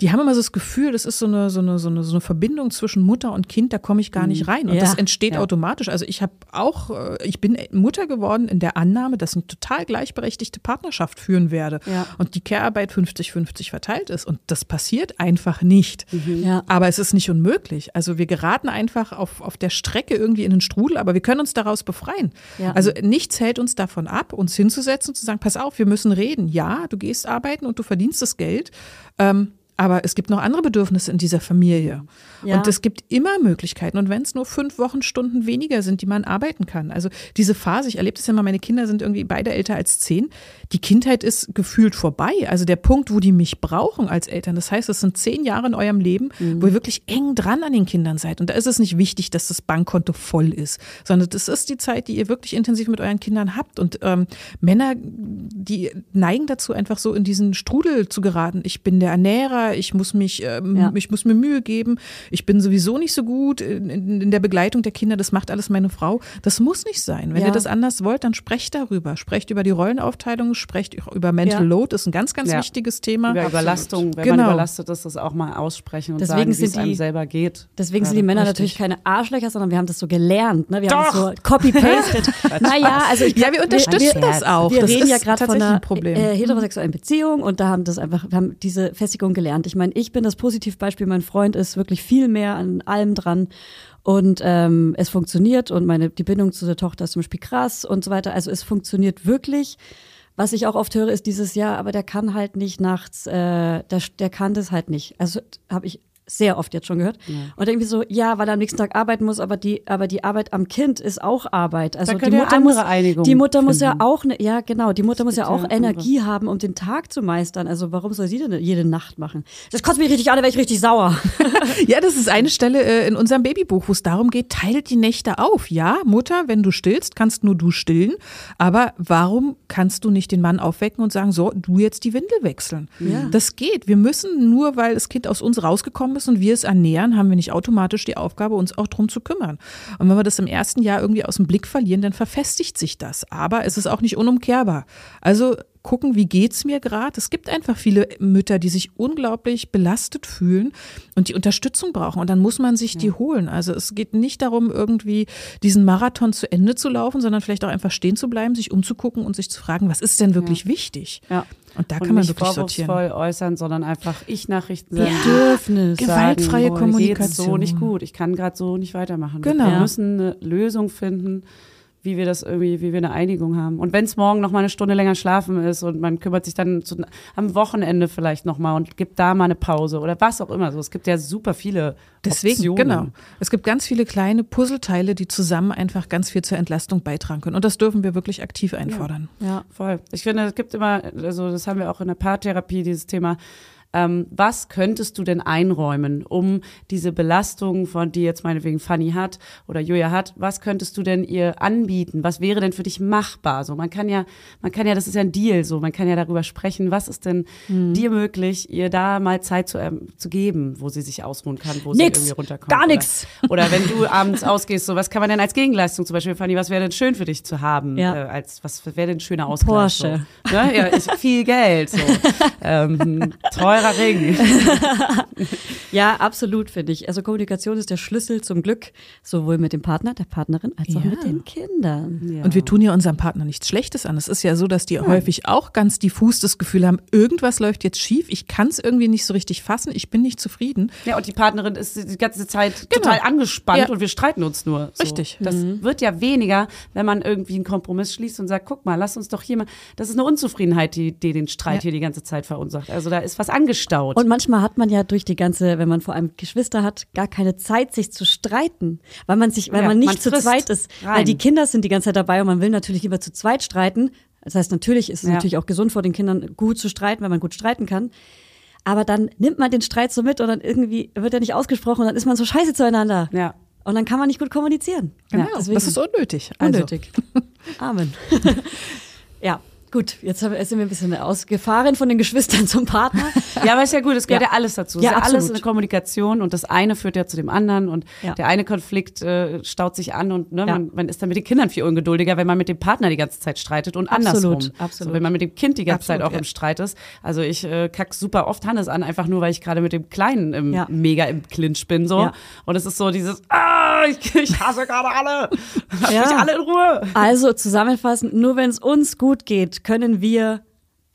die haben immer so das Gefühl, das ist so eine, so eine, so eine, so eine Verbindung zwischen Mutter und Kind, da komme ich gar nicht rein. Und Ja. das entsteht Ja. automatisch. Also ich habe auch, äh, ich bin Mutter geworden in der Annahme, dass ich eine total gleichberechtigte Partnerschaft führen werde und die Care-Arbeit 50-50 verteilt ist. Und das passiert einfach nicht. Ja. Aber es ist nicht unmöglich. Also wir geraten einfach auf, auf der Strecke irgendwie in den Strudel, aber wir können uns daraus befreien. Ja. Also nichts hält uns davon ab, uns hinzusetzen und zu sagen, pass auf, wir müssen reden. Ja, du gehst arbeiten und du verdienst das Geld. Ähm, aber es gibt noch andere Bedürfnisse in dieser Familie. Ja. Und es gibt immer Möglichkeiten. Und wenn es nur fünf Wochenstunden weniger sind, die man arbeiten kann. Also diese Phase, ich erlebe das ja mal, meine Kinder sind irgendwie beide älter als zehn. Die Kindheit ist gefühlt vorbei. Also der Punkt, wo die mich brauchen als Eltern. Das heißt, es sind zehn Jahre in eurem Leben, wo ihr wirklich eng dran an den Kindern seid. Und da ist es nicht wichtig, dass das Bankkonto voll ist, sondern das ist die Zeit, die ihr wirklich intensiv mit euren Kindern habt. Und ähm, Männer, die neigen dazu, einfach so in diesen Strudel zu geraten. Ich bin der Ernährer, ich muss mich, ähm, Ja. ich muss mir Mühe geben, ich bin sowieso nicht so gut in, in, in der Begleitung der Kinder, das macht alles meine Frau. Das muss nicht sein. Wenn Ja. ihr das anders wollt, dann sprecht darüber. Sprecht über die Rollenaufteilung, sprecht auch über Mental Ja. Load, ist ein ganz, ganz Ja. wichtiges Thema. Über Überlastung, wenn Genau. man überlastet ist, das auch mal aussprechen und Deswegen sagen, wie sind es einem die- selber geht. Deswegen sind die Männer richtig. natürlich keine Arschlöcher, sondern wir haben das so gelernt. Ne? Wir haben das so copy-pasted. naja, also ich Ja, wir unterstützen das auch. Wir das reden ist ja gerade von einer ein Problem. Äh, heterosexuellen Beziehung und da haben das einfach, wir haben diese Festigung gelernt. Ich meine, ich bin das Positivbeispiel, mein Freund ist wirklich viel mehr an allem dran und ähm, es funktioniert und meine die Bindung zu der Tochter ist zum Beispiel krass und so weiter. Also es funktioniert wirklich. was ich auch oft höre, ist dieses Jahr, aber der kann halt nicht nachts, äh, der, der kann das halt nicht. Also habe ich sehr oft jetzt schon gehört. Und irgendwie so, ja, weil er am nächsten Tag arbeiten muss, aber die, aber die Arbeit am Kind ist auch Arbeit. Also die Mutter andere muss, Einigung die Mutter muss ja finden. auch, ne, ja genau, die Mutter muss ja auch ja andere. Energie haben, um den Tag zu meistern. Also warum soll sie denn jede Nacht machen? Das kotzt mich richtig an, da wäre ich richtig sauer. Ja, das ist eine Stelle äh, in unserem Babybuch, wo es darum geht, teilt die Nächte auf. Ja, Mutter, wenn du stillst, kannst nur du stillen. Aber warum kannst du nicht den Mann aufwecken und sagen, so, du jetzt die Windel wechseln? Ja. Das geht. Wir müssen nur, weil das Kind aus uns rausgekommen ist und wir es ernähren, haben wir nicht automatisch die Aufgabe, uns auch drum zu kümmern. Und wenn wir das im ersten Jahr irgendwie aus dem Blick verlieren, dann verfestigt sich das. Aber es ist auch nicht unumkehrbar. Also gucken, wie geht's mir gerade. Es gibt einfach viele Mütter, die sich unglaublich belastet fühlen und die Unterstützung brauchen. Und dann muss man sich die holen. Also es geht nicht darum, irgendwie diesen Marathon zu Ende zu laufen, sondern vielleicht auch einfach stehen zu bleiben, sich umzugucken und sich zu fragen, was ist denn wirklich wichtig? Ja. Und da und kann man nicht wirklich sortieren. äußern, sondern einfach ich-Nachrichten senden. Bedürfnis. Gewaltfreie sagen, oh, Kommunikation. so nicht gut. Ich kann gerade so nicht weitermachen. Genau. Wir müssen eine Lösung finden, wie wir das irgendwie, wie wir eine Einigung haben. Und wenn es morgen noch mal eine Stunde länger schlafen ist und man kümmert sich dann zu, am Wochenende vielleicht noch mal und gibt da mal eine Pause oder was auch immer. So, es gibt ja super viele Deswegen, Optionen. genau. Es gibt ganz viele kleine Puzzleteile, die zusammen einfach ganz viel zur Entlastung beitragen können. Und das dürfen wir wirklich aktiv einfordern. Ja. Voll. Ich finde, es gibt immer, also das haben wir auch in der Paartherapie, dieses Thema. Ähm, was könntest du denn einräumen, um diese Belastung, von die jetzt meinetwegen Fanny hat oder Julia hat, was könntest du denn ihr anbieten? Was wäre denn für dich machbar? So, man kann ja, man kann ja, das ist ja ein Deal, so, man kann ja darüber sprechen, was ist denn Mhm. dir möglich, ihr da mal Zeit zu, ähm, zu geben, wo sie sich ausruhen kann, wo sie Nix. irgendwie runterkommt. Gar oder, nix. Oder wenn du abends ausgehst, so, was kann man denn als Gegenleistung zum Beispiel, Fanny, was wäre denn schön für dich zu haben? Ja. Äh, als, was wäre denn schöner Ausgleich? Porsche. So? Ne? Ja, ist viel Geld. So. ähm, teurer Ring. Ja, absolut, finde ich. Also Kommunikation ist der Schlüssel zum Glück, sowohl mit dem Partner, der Partnerin, als auch Ja. mit den Kindern. Ja. Und wir tun ja unserem Partner nichts Schlechtes an. Es ist ja so, dass die häufig auch ganz diffus das Gefühl haben, irgendwas läuft jetzt schief, ich kann es irgendwie nicht so richtig fassen, ich bin nicht zufrieden. Ja, und die Partnerin ist die ganze Zeit Genau. total angespannt Ja. und wir streiten uns nur. So. Richtig. Das wird ja weniger, wenn man irgendwie einen Kompromiss schließt und sagt, guck mal, lass uns doch hier mal, das ist eine Unzufriedenheit, die, die den Streit Ja. hier die ganze Zeit verursacht. Also da ist was angestaut. Und manchmal hat man ja durch die ganze, wenn man vor allem Geschwister hat, gar keine Zeit, sich zu streiten, weil man sich, weil Ja, man nicht man zu zweit ist, rein. weil die Kinder sind die ganze Zeit dabei und man will natürlich lieber zu zweit streiten. Das heißt, natürlich ist es Ja. natürlich auch gesund vor den Kindern gut zu streiten, weil man gut streiten kann. Aber dann nimmt man den Streit so mit und dann irgendwie wird er nicht ausgesprochen und dann ist man so scheiße zueinander. ja. Und dann kann man nicht gut kommunizieren. Genau, deswegen- das ist unnötig. Also, Unnötig. Amen. ja, gut. Jetzt sind wir ein bisschen ausgefahren von den Geschwistern zum Partner. Ja, aber ist ja gut, es gehört ja, Ja. alles dazu. Es Ja, ist ja alles eine Kommunikation und das eine führt ja zu dem anderen und Ja. der eine Konflikt äh, staut sich an und ne, man, man ist dann mit den Kindern viel ungeduldiger, wenn man mit dem Partner die ganze Zeit streitet und Absolut, andersrum. absolut. So, wenn man mit dem Kind die ganze Absolut, Zeit auch im Streit ist. Also ich äh, kack super oft Hannes an, einfach nur, weil ich gerade mit dem Kleinen im, mega im Clinch bin so. Und es ist so dieses, ah, ich, ich hasse gerade alle. Lass mich alle in Ruhe. Also zusammenfassend, nur wenn es uns gut geht, können wir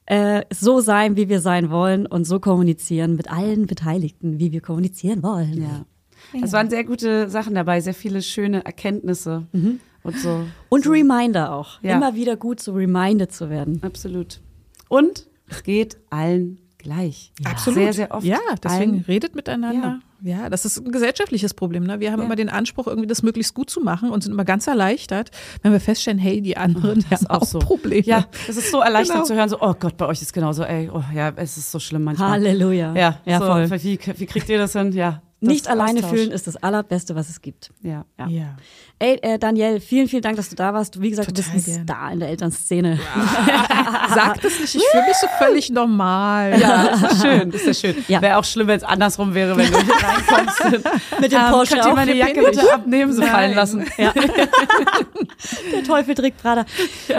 äh, so sein, wie wir sein wollen und so kommunizieren mit allen Beteiligten, wie wir kommunizieren wollen. Ja. Es waren sehr gute Sachen dabei, sehr viele schöne Erkenntnisse und so. Und Reminder auch. Ja. Immer wieder gut, so reminded zu werden. Absolut. Und es geht allen gleich. Absolut. Sehr, sehr oft. Ja, deswegen Allen. redet miteinander. Ja. das ist ein gesellschaftliches Problem. Ne? Wir haben Ja. immer den Anspruch, irgendwie das möglichst gut zu machen und sind immer ganz erleichtert, wenn wir feststellen, hey, die anderen die haben auch, Probleme. Ja, es ist so erleichternd Genau. zu hören, so, oh Gott, bei euch ist genauso, ey, oh ja, es ist so schlimm manchmal. Halleluja. Ja, ja so, voll. Wie, wie kriegt ihr das hin? Ja. das Nicht alleine Austausch. fühlen ist das Allerbeste, was es gibt. Ja. Ja. Ja. Ey, äh, Danielle, vielen, vielen Dank, dass du da warst. Wie gesagt, du Total bist ein gern. Star in der Elternszene. Sag das nicht, ich fühle mich so völlig normal. Ja, das ist schön, das ist schön. Ja. Wäre auch schlimm, wenn es andersrum wäre, wenn du hier reinkommst. Mit dem Ähm, Porsche Könnt ihr meine. Jacke bitte abnehmen, so fallen lassen? Ja. Der Teufel trägt Prada.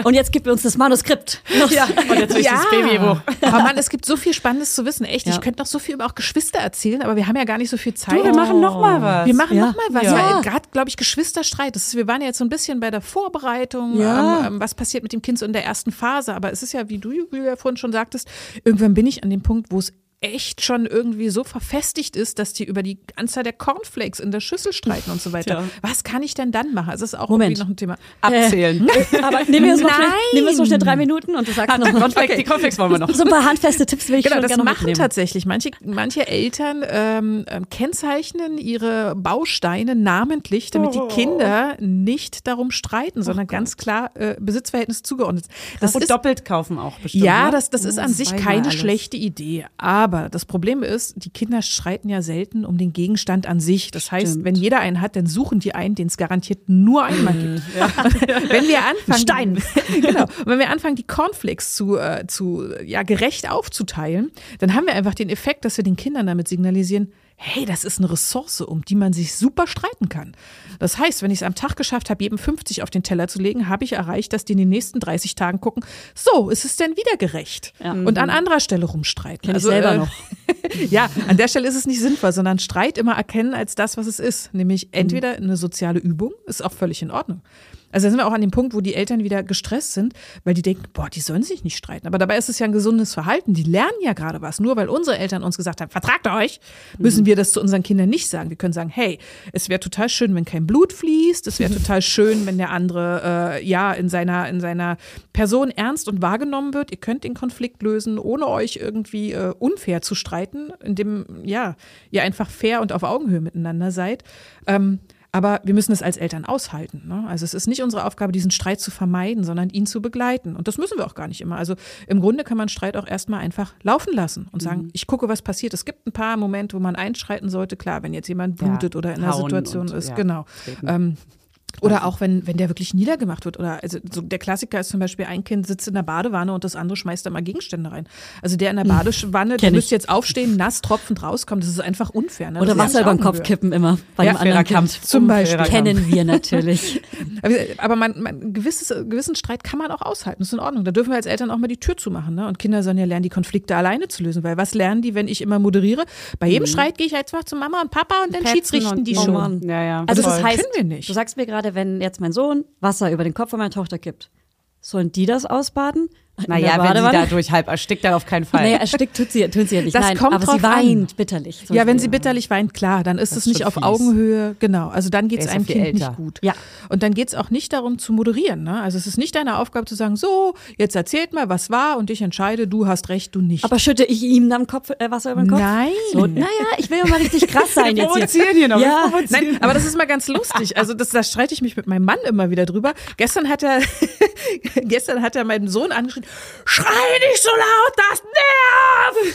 Und jetzt gib uns das Manuskript. Ja, und jetzt will ich das Babybuch. Aber Mann, es gibt so viel Spannendes zu wissen. Echt, Ja. ich könnte noch so viel über auch Geschwister erzählen, aber wir haben ja gar nicht so viel Zeit. Du, wir machen noch mal was. Wir machen Ja. noch mal was. Ja. Gerade, glaube ich, Geschwisterstreit. Das ist, wir waren ja jetzt so ein bisschen bei der Vorbereitung. Ja. Ähm, ähm, was passiert mit dem Kind so in der ersten Phase? Aber es ist ja, wie du, Julia, vorhin schon sagtest, irgendwann bin ich an dem Punkt, wo es echt schon irgendwie so verfestigt ist, dass die über die Anzahl der Cornflakes in der Schüssel streiten und so weiter. Tja. Was kann ich denn dann machen? Also Das ist auch Moment. irgendwie noch ein Thema. Abzählen. Aber nehmen wir uns noch schnell, Nein. nehmen wir uns noch schnell drei Minuten und du sagst noch Cornflakes, Die Cornflakes wollen wir noch. so ein paar handfeste Tipps will ich Genau, schon das machen mitnehmen. tatsächlich. Manche, manche Eltern ähm, ähm, kennzeichnen ihre Bausteine namentlich, damit die Kinder nicht darum streiten, sondern ganz klar äh, Besitzverhältnis zugeordnet. sind. Das Und ist doppelt kaufen auch bestimmt. ja, ne? das, das ist an sich Zweimal keine alles. schlechte Idee. Aber das Problem ist, die Kinder streiten ja selten um den Gegenstand an sich. Das heißt, Stimmt. wenn jeder einen hat, dann suchen die einen, den es garantiert nur einmal gibt. wenn wir anfangen, Stein. genau, wenn wir anfangen, die Cornflakes zu, äh, zu ja, gerecht aufzuteilen, dann haben wir einfach den Effekt, dass wir den Kindern damit signalisieren, hey, das ist eine Ressource, um die man sich super streiten kann. Das heißt, wenn ich es am Tag geschafft habe, jedem 50 auf den Teller zu legen, habe ich erreicht, dass die in den nächsten 30 Tagen gucken, so, ist es denn wieder gerecht? Und an anderer Stelle rumstreiten. Kenn ich selber noch. ja, an der Stelle ist es nicht sinnvoll, sondern Streit immer erkennen als das, was es ist. Nämlich entweder eine soziale Übung, ist auch völlig in Ordnung. Also da sind wir auch an dem Punkt, wo die Eltern wieder gestresst sind, weil die denken, boah, die sollen sich nicht streiten. Aber dabei ist es ja ein gesundes Verhalten. Die lernen ja gerade was. Nur weil unsere Eltern uns gesagt haben, vertragt euch, müssen wir das zu unseren Kindern nicht sagen. Wir können sagen, hey, es wäre total schön, wenn kein Blut fließt. Es wäre total schön, wenn der andere äh, ja in seiner, in seiner Person ernst und wahrgenommen wird. Ihr könnt den Konflikt lösen, ohne euch irgendwie äh, unfair zu streiten, indem ja, ihr einfach fair und auf Augenhöhe miteinander seid. Ähm, aber wir müssen es als Eltern aushalten. Ne? Also es ist nicht unsere Aufgabe, diesen Streit zu vermeiden, sondern ihn zu begleiten. Und das müssen wir auch gar nicht immer. Also im Grunde kann man Streit auch erstmal einfach laufen lassen und sagen, ich gucke, was passiert. Es gibt ein paar Momente, wo man einschreiten sollte. Klar, wenn jetzt jemand Ja, blutet oder in einer Situation und, ist. ja, genau. Ähm, oder auch wenn, wenn der wirklich niedergemacht wird. Oder also so der Klassiker ist zum Beispiel, ein Kind sitzt in der Badewanne und das andere schmeißt da mal Gegenstände rein. Also der in der Badewanne, der müsste jetzt aufstehen, nass tropfend rauskommen. Das ist einfach unfair. Ne? Oder Wasser über den Kopf kippen immer bei Ja, dem anderen fairer Kind. Kampf. Zum Beispiel. Kampf. Kennen wir natürlich. Aber, man, man, gewisses, gewissen Streit kann man auch aushalten. Das ist in Ordnung. Da dürfen wir als Eltern auch mal die Tür zumachen. Ne? Und Kinder sollen ja lernen, die Konflikte alleine zu lösen. Weil was lernen die, wenn ich immer moderiere? Bei jedem Streit gehe ich mal zu Mama und Papa und dann Petzen schiedsrichten und- die schon. Ja, ja. Also das das heißt, können wir nicht. du sagst mir gerade, wenn jetzt mein Sohn Wasser über den Kopf von meiner Tochter kippt, sollen die das ausbaden? Naja, wenn sie dadurch halb erstickt, dann auf keinen Fall. Naja, erstickt tut sie, tut sie ja nicht. Das Nein, kommt aber drauf sie weint an. bitterlich. Ja, wenn sie bitterlich weint, klar, dann ist es nicht auf fies. Augenhöhe. Genau, also dann geht es einem Kind älter. nicht gut. Ja. Und dann geht es auch nicht darum zu moderieren. Ne? Also es ist nicht deine Aufgabe zu sagen, so, jetzt erzählt mal, was war und ich entscheide, du hast recht, du nicht. Aber schütte ich ihm dann Kopf, äh, Wasser über den Kopf? Nein. So, naja, ich will ja mal richtig krass sein jetzt hier. provozieren hier noch. Ja. Nein, aber das ist mal ganz lustig. Also das, da streite ich mich mit meinem Mann immer wieder drüber. Gestern hat er, gestern hat er meinen Sohn schrei nicht so laut,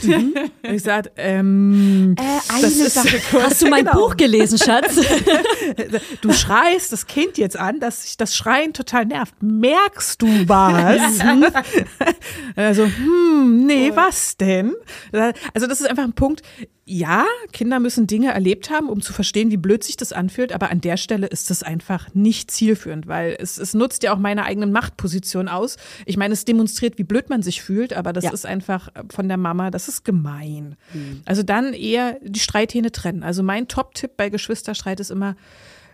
das nervt. Und ich sagte, ähm, Eine das ist, Sache. Hast du mein Genau. Buch gelesen, Schatz? du schreist das Kind jetzt an, dass sich das Schreien total nervt. Merkst du was? also, hm, nee, was denn? Also das ist einfach ein Punkt. Ja, Kinder müssen Dinge erlebt haben, um zu verstehen, wie blöd sich das anfühlt, aber an der Stelle ist es einfach nicht zielführend, weil es, es nutzt ja auch meine eigenen Machtposition aus. Ich meine, es demonstriert, wie blöd man sich fühlt, aber das Ja. ist einfach von der Mama, das ist gemein. Also dann eher die Streithähne trennen. Also mein Top-Tipp bei Geschwisterstreit ist immer,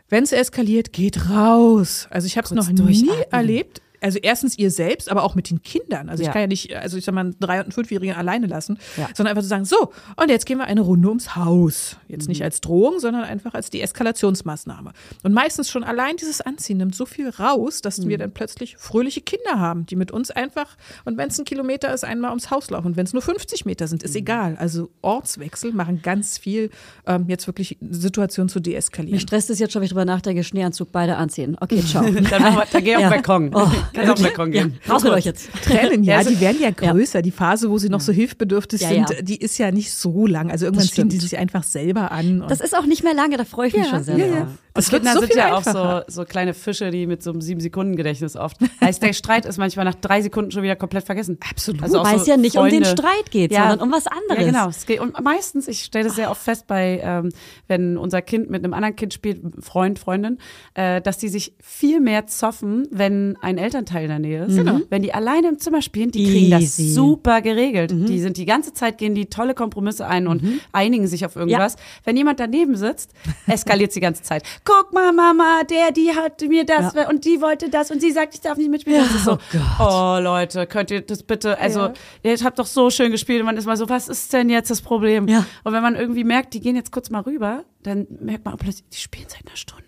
wenn es eskaliert, geht raus. Also ich habe es noch nie erlebt. Also erstens ihr selbst, aber auch mit den Kindern. Also ich Ja. kann ja nicht, also ich sag mal, einen drei- und fünfjährigen alleine lassen, Ja. sondern einfach zu sagen, so, und jetzt gehen wir eine Runde ums Haus. Jetzt Mhm. nicht als Drohung, sondern einfach als Deeskalationsmaßnahme. Und meistens schon allein dieses Anziehen nimmt so viel raus, dass Mhm. wir dann plötzlich fröhliche Kinder haben, die mit uns einfach, und wenn es ein Kilometer ist, einmal ums Haus laufen. Und wenn es nur 50 Meter sind, ist Mhm. egal. Also Ortswechsel machen ganz viel, ähm, jetzt wirklich Situationen zu Mich deeskalieren. stresst es jetzt schon, wenn ich drüber nachdenke, Schneeanzug beide anziehen. Okay, ciao. Dann, machen wir- dann geh auf Ja. Balkon. Oh, Kannst auf den Balkon ja, gehen. raus mit euch jetzt. Tränen, ja, Ja, also- die werden ja größer. Die Phase, wo sie noch so hilfbedürftig Ja, sind, ja. die ist ja nicht so lang. Also irgendwann ziehen die sich einfach selber an. Das ist auch nicht mehr lange, da freue ich mich Ja, schon sehr ja, drauf. ja. Das Kinder so sind ja einfacher. auch so, so kleine Fische, die mit so einem sieben Sekunden Gedächtnis oft. Heißt, der Streit ist manchmal nach drei Sekunden schon wieder komplett vergessen. Absolut. Also Weil so es ja nicht um den Freunde. Streit geht, sondern um was anderes. Ja, genau. Es geht, und meistens, ich stelle das sehr oft fest bei, ähm, wenn unser Kind mit einem anderen Kind spielt, Freund, Freundin, äh, dass die sich viel mehr zoffen, wenn ein Elternteil in der Nähe ist. Genau. Wenn die alleine im Zimmer spielen, die kriegen das Easy. super geregelt. Die sind die ganze Zeit, gehen die tolle Kompromisse ein und einigen sich auf irgendwas. Wenn jemand daneben sitzt, eskaliert die ganze Zeit. Guck mal, Mama, der, die hat mir das und die wollte das und sie sagt, ich darf nicht mitspielen. ist so, oh Leute, könnt ihr das bitte, also ihr habt doch so schön gespielt und man ist mal so, was ist denn jetzt das Problem? Ja. Und wenn man irgendwie merkt, die gehen jetzt kurz mal rüber, dann merkt man plötzlich, die spielen seit einer Stunde.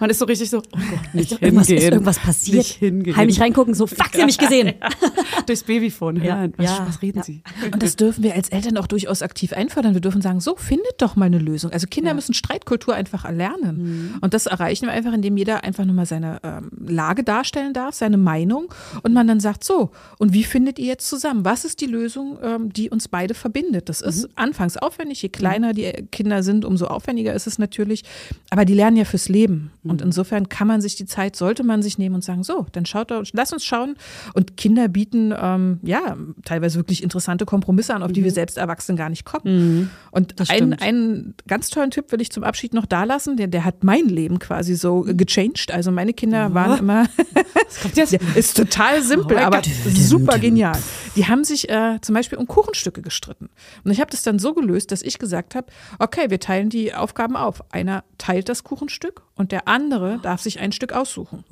Man ist so richtig so, oh Gott, nicht Irgendwas hingehen. ist irgendwas passiert. Nicht hingehen. Heimlich reingucken, so, fuck, sie haben mich gesehen. Durchs Babyphone hören. Was, Ja. was reden Ja. sie? Und das dürfen wir als Eltern auch durchaus aktiv einfordern. Wir dürfen sagen, so, findet doch mal eine Lösung. Also Kinder müssen Streitkultur einfach erlernen. Und das erreichen wir einfach, indem jeder einfach nur mal seine ähm, Lage darstellen darf, seine Meinung. Und man dann sagt, so, und wie findet ihr jetzt zusammen? Was ist die Lösung, ähm, die uns beide verbindet? Das ist anfangs aufwendig. Je kleiner die Kinder sind, umso aufwendiger ist es natürlich. Aber die lernen ja fürs Leben. Und insofern kann man sich die Zeit, sollte man sich nehmen und sagen, so, dann schaut doch, lass uns schauen. Und Kinder bieten, ähm, ja, teilweise wirklich interessante Kompromisse an, auf die wir selbst Erwachsene gar nicht kommen. Und einen, einen ganz tollen Tipp will ich zum Abschied noch da lassen, der, der hat mein Leben quasi so äh, gechanged. Also meine Kinder waren immer, der ist total simpel, aber super genial. Die haben sich äh, zum Beispiel um Kuchenstücke gestritten. Und ich habe das dann so gelöst, dass ich gesagt habe, okay, wir teilen die Aufgaben auf. Einer teilt das Kuchenstück und der andere darf sich ein Stück aussuchen.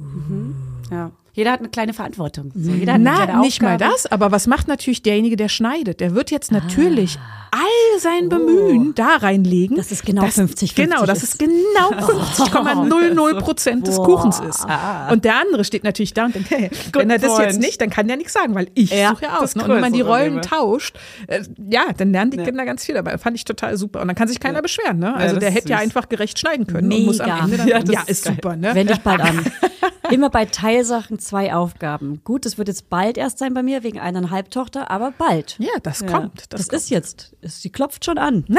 Ja. Jeder hat eine kleine Verantwortung. So, jeder hat eine Na, kleine nicht mal das, aber was macht natürlich derjenige, der schneidet? Der wird jetzt natürlich all sein Bemühen da reinlegen. Dass es genau 50-50 Genau, dass ist. es genau 50,00 Prozent des Kuchens ist. Und der andere steht natürlich da und denkt, hey, wenn er das jetzt nicht, dann kann der nichts sagen, weil ich Ja, suche ja aus. das Ne? Und wenn man die Rollen Leben. tauscht, äh, ja, dann lernen die Kinder ganz viel dabei. Fand ich total super. Und dann kann sich keiner beschweren. Ne? Also das der ist hätte ja süß. einfach gerecht schneiden können und muss am Mega. Ende dann, Ja, ja, das ist, ist super. Ne? Wende ich bald an. Immer bei Teilsachen zwei Aufgaben. Gut, das wird jetzt bald erst sein bei mir, wegen einer Halbtochter, aber bald. Ja, das kommt. Das, Das, kommt. ist jetzt. Sie klopft schon an.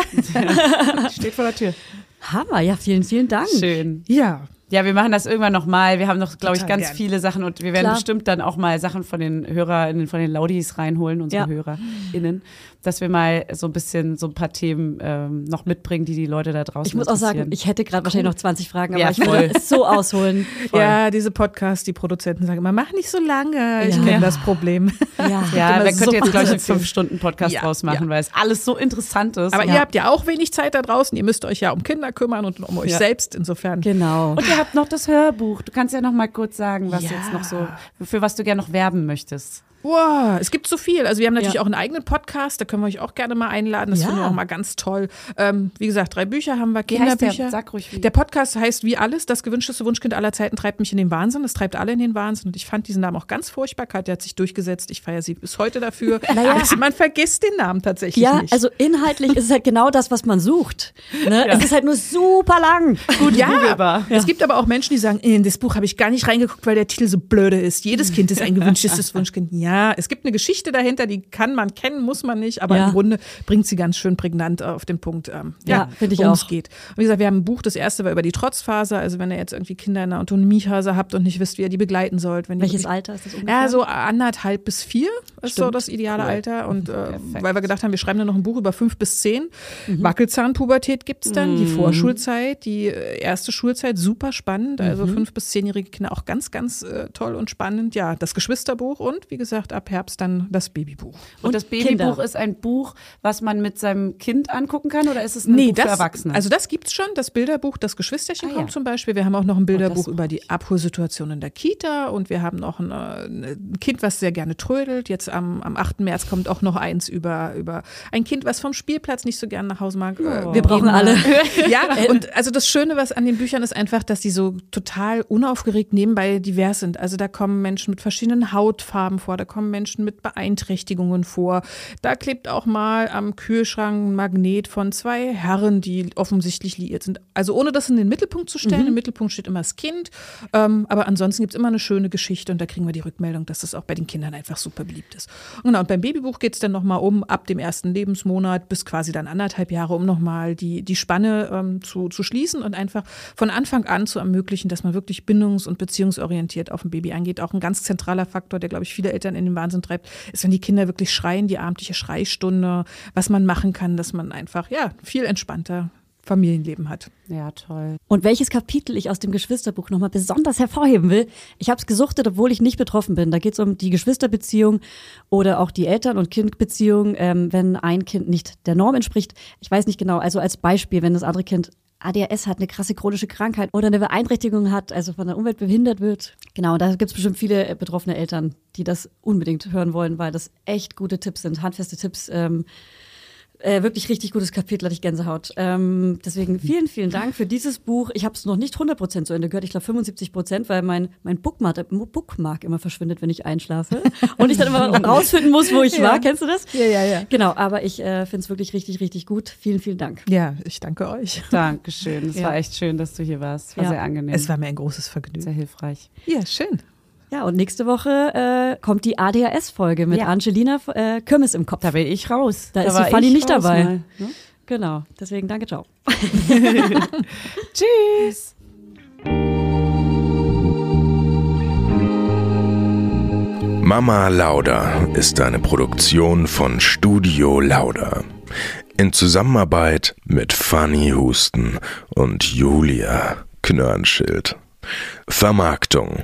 Steht vor der Tür. Hammer, ja, vielen, vielen Dank. Schön. Ja, Ja, wir machen das irgendwann nochmal. Wir haben noch, glaube ich, ganz gern. viele Sachen und wir werden Klar. bestimmt dann auch mal Sachen von den HörerInnen, von den Laudis reinholen, unsere Ja. HörerInnen, dass wir mal so ein bisschen so ein paar Themen ähm, noch mitbringen, die die Leute da draußen Ich muss auch sagen, ich hätte gerade wahrscheinlich noch 20 Fragen, aber Ja, ich voll. es so ausholen. Ja, diese Podcasts, die Produzenten sagen immer, mach nicht so lange. Ich Ja. kenne Ja. das Problem. Ja, ja, wir könnten so jetzt, viel glaube ich, einen erzählen. 5-Stunden-Podcast Ja, draus machen, ja. weil es alles so interessant ist. Aber Ja. ihr habt ja auch wenig Zeit da draußen. Ihr müsst euch ja um Kinder kümmern und um euch Ja. selbst. Insofern. Genau. Und ihr habt noch das Hörbuch. Du kannst ja noch mal kurz sagen, was Ja. jetzt noch so, für was du gerne noch werben möchtest. Wow, es gibt so viel. Also wir haben natürlich Ja. auch einen eigenen Podcast, da können wir euch auch gerne mal einladen. Das Ja. finden wir auch mal ganz toll. Ähm, wie gesagt, drei Bücher haben wir, heißt der? Kinderbücher. Sag ruhig, wie. Der Podcast heißt wie alles, das gewünschteste Wunschkind aller Zeiten treibt mich in den Wahnsinn. Das treibt alle in den Wahnsinn. Und ich fand diesen Namen auch ganz furchtbar. Katja hat sich durchgesetzt. Ich feiere sie bis heute dafür. also man vergisst den Namen tatsächlich Ja, nicht. also inhaltlich ist es halt genau das, was man sucht. Ne? Es ist halt nur super lang. Gut, ja. googelbar. Es gibt aber auch Menschen, die sagen, in das Buch habe ich gar nicht reingeguckt, weil der Titel so blöde ist. Jedes Kind ist ein gewünschtes Wunschkind. Ja, es gibt eine Geschichte dahinter, die kann man kennen, muss man nicht, aber Ja. im Grunde bringt sie ganz schön prägnant auf den Punkt, ähm, ja, Ja, finde ich worum es auch. geht. Und wie gesagt, wir haben ein Buch, das erste war über die Trotzphase, also wenn ihr jetzt irgendwie Kinder in der Autonomiephase habt und nicht wisst, wie ihr die begleiten sollt. Wenn Welches wirklich- Alter ist das ungefähr? ja, so anderthalb bis vier ist so Stimmt. das ideale Cool. Alter. Und äh, weil wir gedacht haben, wir schreiben dann noch ein Buch über fünf bis zehn. Wackelzahnpubertät gibt's dann, die Vorschulzeit, die äh, erste Schulzeit, super spannend. Also fünf bis zehnjährige Kinder auch ganz, ganz äh, toll und spannend. Ja, das Geschwisterbuch und wie gesagt, ab Herbst dann das Babybuch. Und, das Babybuch Kinder. ist ein Buch, was man mit seinem Kind angucken kann oder ist es ein Buch das, für Erwachsene? Also das gibt's schon, das Bilderbuch, das Geschwisterchen Ah, kommt ja. zum Beispiel. Wir haben auch noch ein Bilderbuch das über die Abholsituation in der Kita und wir haben noch ein, äh, ein Kind, was sehr gerne trödelt. Jetzt am, am 8. März kommt auch noch eins über, über ein Kind, was vom Spielplatz nicht so gerne nach Hause mag. Äh, Wir brauchen alle. ja, und also das Schöne, was an den Büchern ist einfach, dass die so total unaufgeregt nebenbei divers sind. Also da kommen Menschen mit verschiedenen Hautfarben vor, da kommen Menschen mit Beeinträchtigungen vor. Da klebt auch mal am Kühlschrank ein Magnet von zwei Herren, die offensichtlich liiert sind. Also ohne das in den Mittelpunkt zu stellen. Im Mittelpunkt steht immer das Kind. Ähm, aber ansonsten gibt es immer eine schöne Geschichte und da kriegen wir die Rückmeldung, dass das auch bei den Kindern einfach super beliebt ist. Und, genau, und beim Babybuch geht es dann nochmal um, ab dem ersten Lebensmonat bis quasi dann anderthalb Jahre, um nochmal die, die Spanne ähm, zu, zu schließen und einfach von Anfang an zu ermöglichen, dass man wirklich bindungs- und beziehungsorientiert auf ein Baby eingeht. Auch ein ganz zentraler Faktor, der, glaube ich, viele Eltern in den Wahnsinn treibt, ist, wenn die Kinder wirklich schreien, die abendliche Schreistunde, was man machen kann, dass man einfach, ja, viel entspannter Familienleben hat. ja, toll. Und welches Kapitel ich aus dem Geschwisterbuch nochmal besonders hervorheben will, ich habe es gesuchtet, obwohl ich nicht betroffen bin. Da geht es um die Geschwisterbeziehung oder auch die Eltern- und Kindbeziehung, ähm, wenn ein Kind nicht der Norm entspricht. Ich weiß nicht genau, also als Beispiel, wenn das andere Kind ADHS hat, eine krasse chronische Krankheit oder eine Beeinträchtigung hat, also von der Umwelt behindert wird. Genau, da gibt es bestimmt viele äh, betroffene Eltern, die das unbedingt hören wollen, weil das echt gute Tipps sind, handfeste Tipps. Ähm, äh, wirklich richtig gutes Kapitel, hatte ich Gänsehaut. Ähm, deswegen vielen, vielen Dank für dieses Buch. Ich habe es noch nicht 100% zu Ende gehört, ich glaube 75%, weil mein, mein Bookmark, Bookmark immer verschwindet, wenn ich einschlafe. Und ich dann immer rausfinden muss, wo ich Ja. war. Kennst du das? Ja, ja, ja. Genau, aber ich äh, finde es wirklich richtig, richtig gut. Vielen, vielen Dank. Ja, ich danke euch. Dankeschön. Es Ja. war echt schön, dass du hier warst. War Ja. sehr angenehm. Es war mir ein großes sehr Vergnügen. hilfreich. Ja, schön. Ja, und nächste Woche äh, kommt die ADHS-Folge mit Ja. Angelina äh, Kirmes im Kopf. Da bin ich raus. Da ist war die Fanny ich nicht dabei. mal, ne? Genau, deswegen danke, ciao. Tschüss. Mama Lauda ist eine Produktion von Studio Lauda. In Zusammenarbeit mit Fanny Husten und Julia Knörnschild. Vermarktung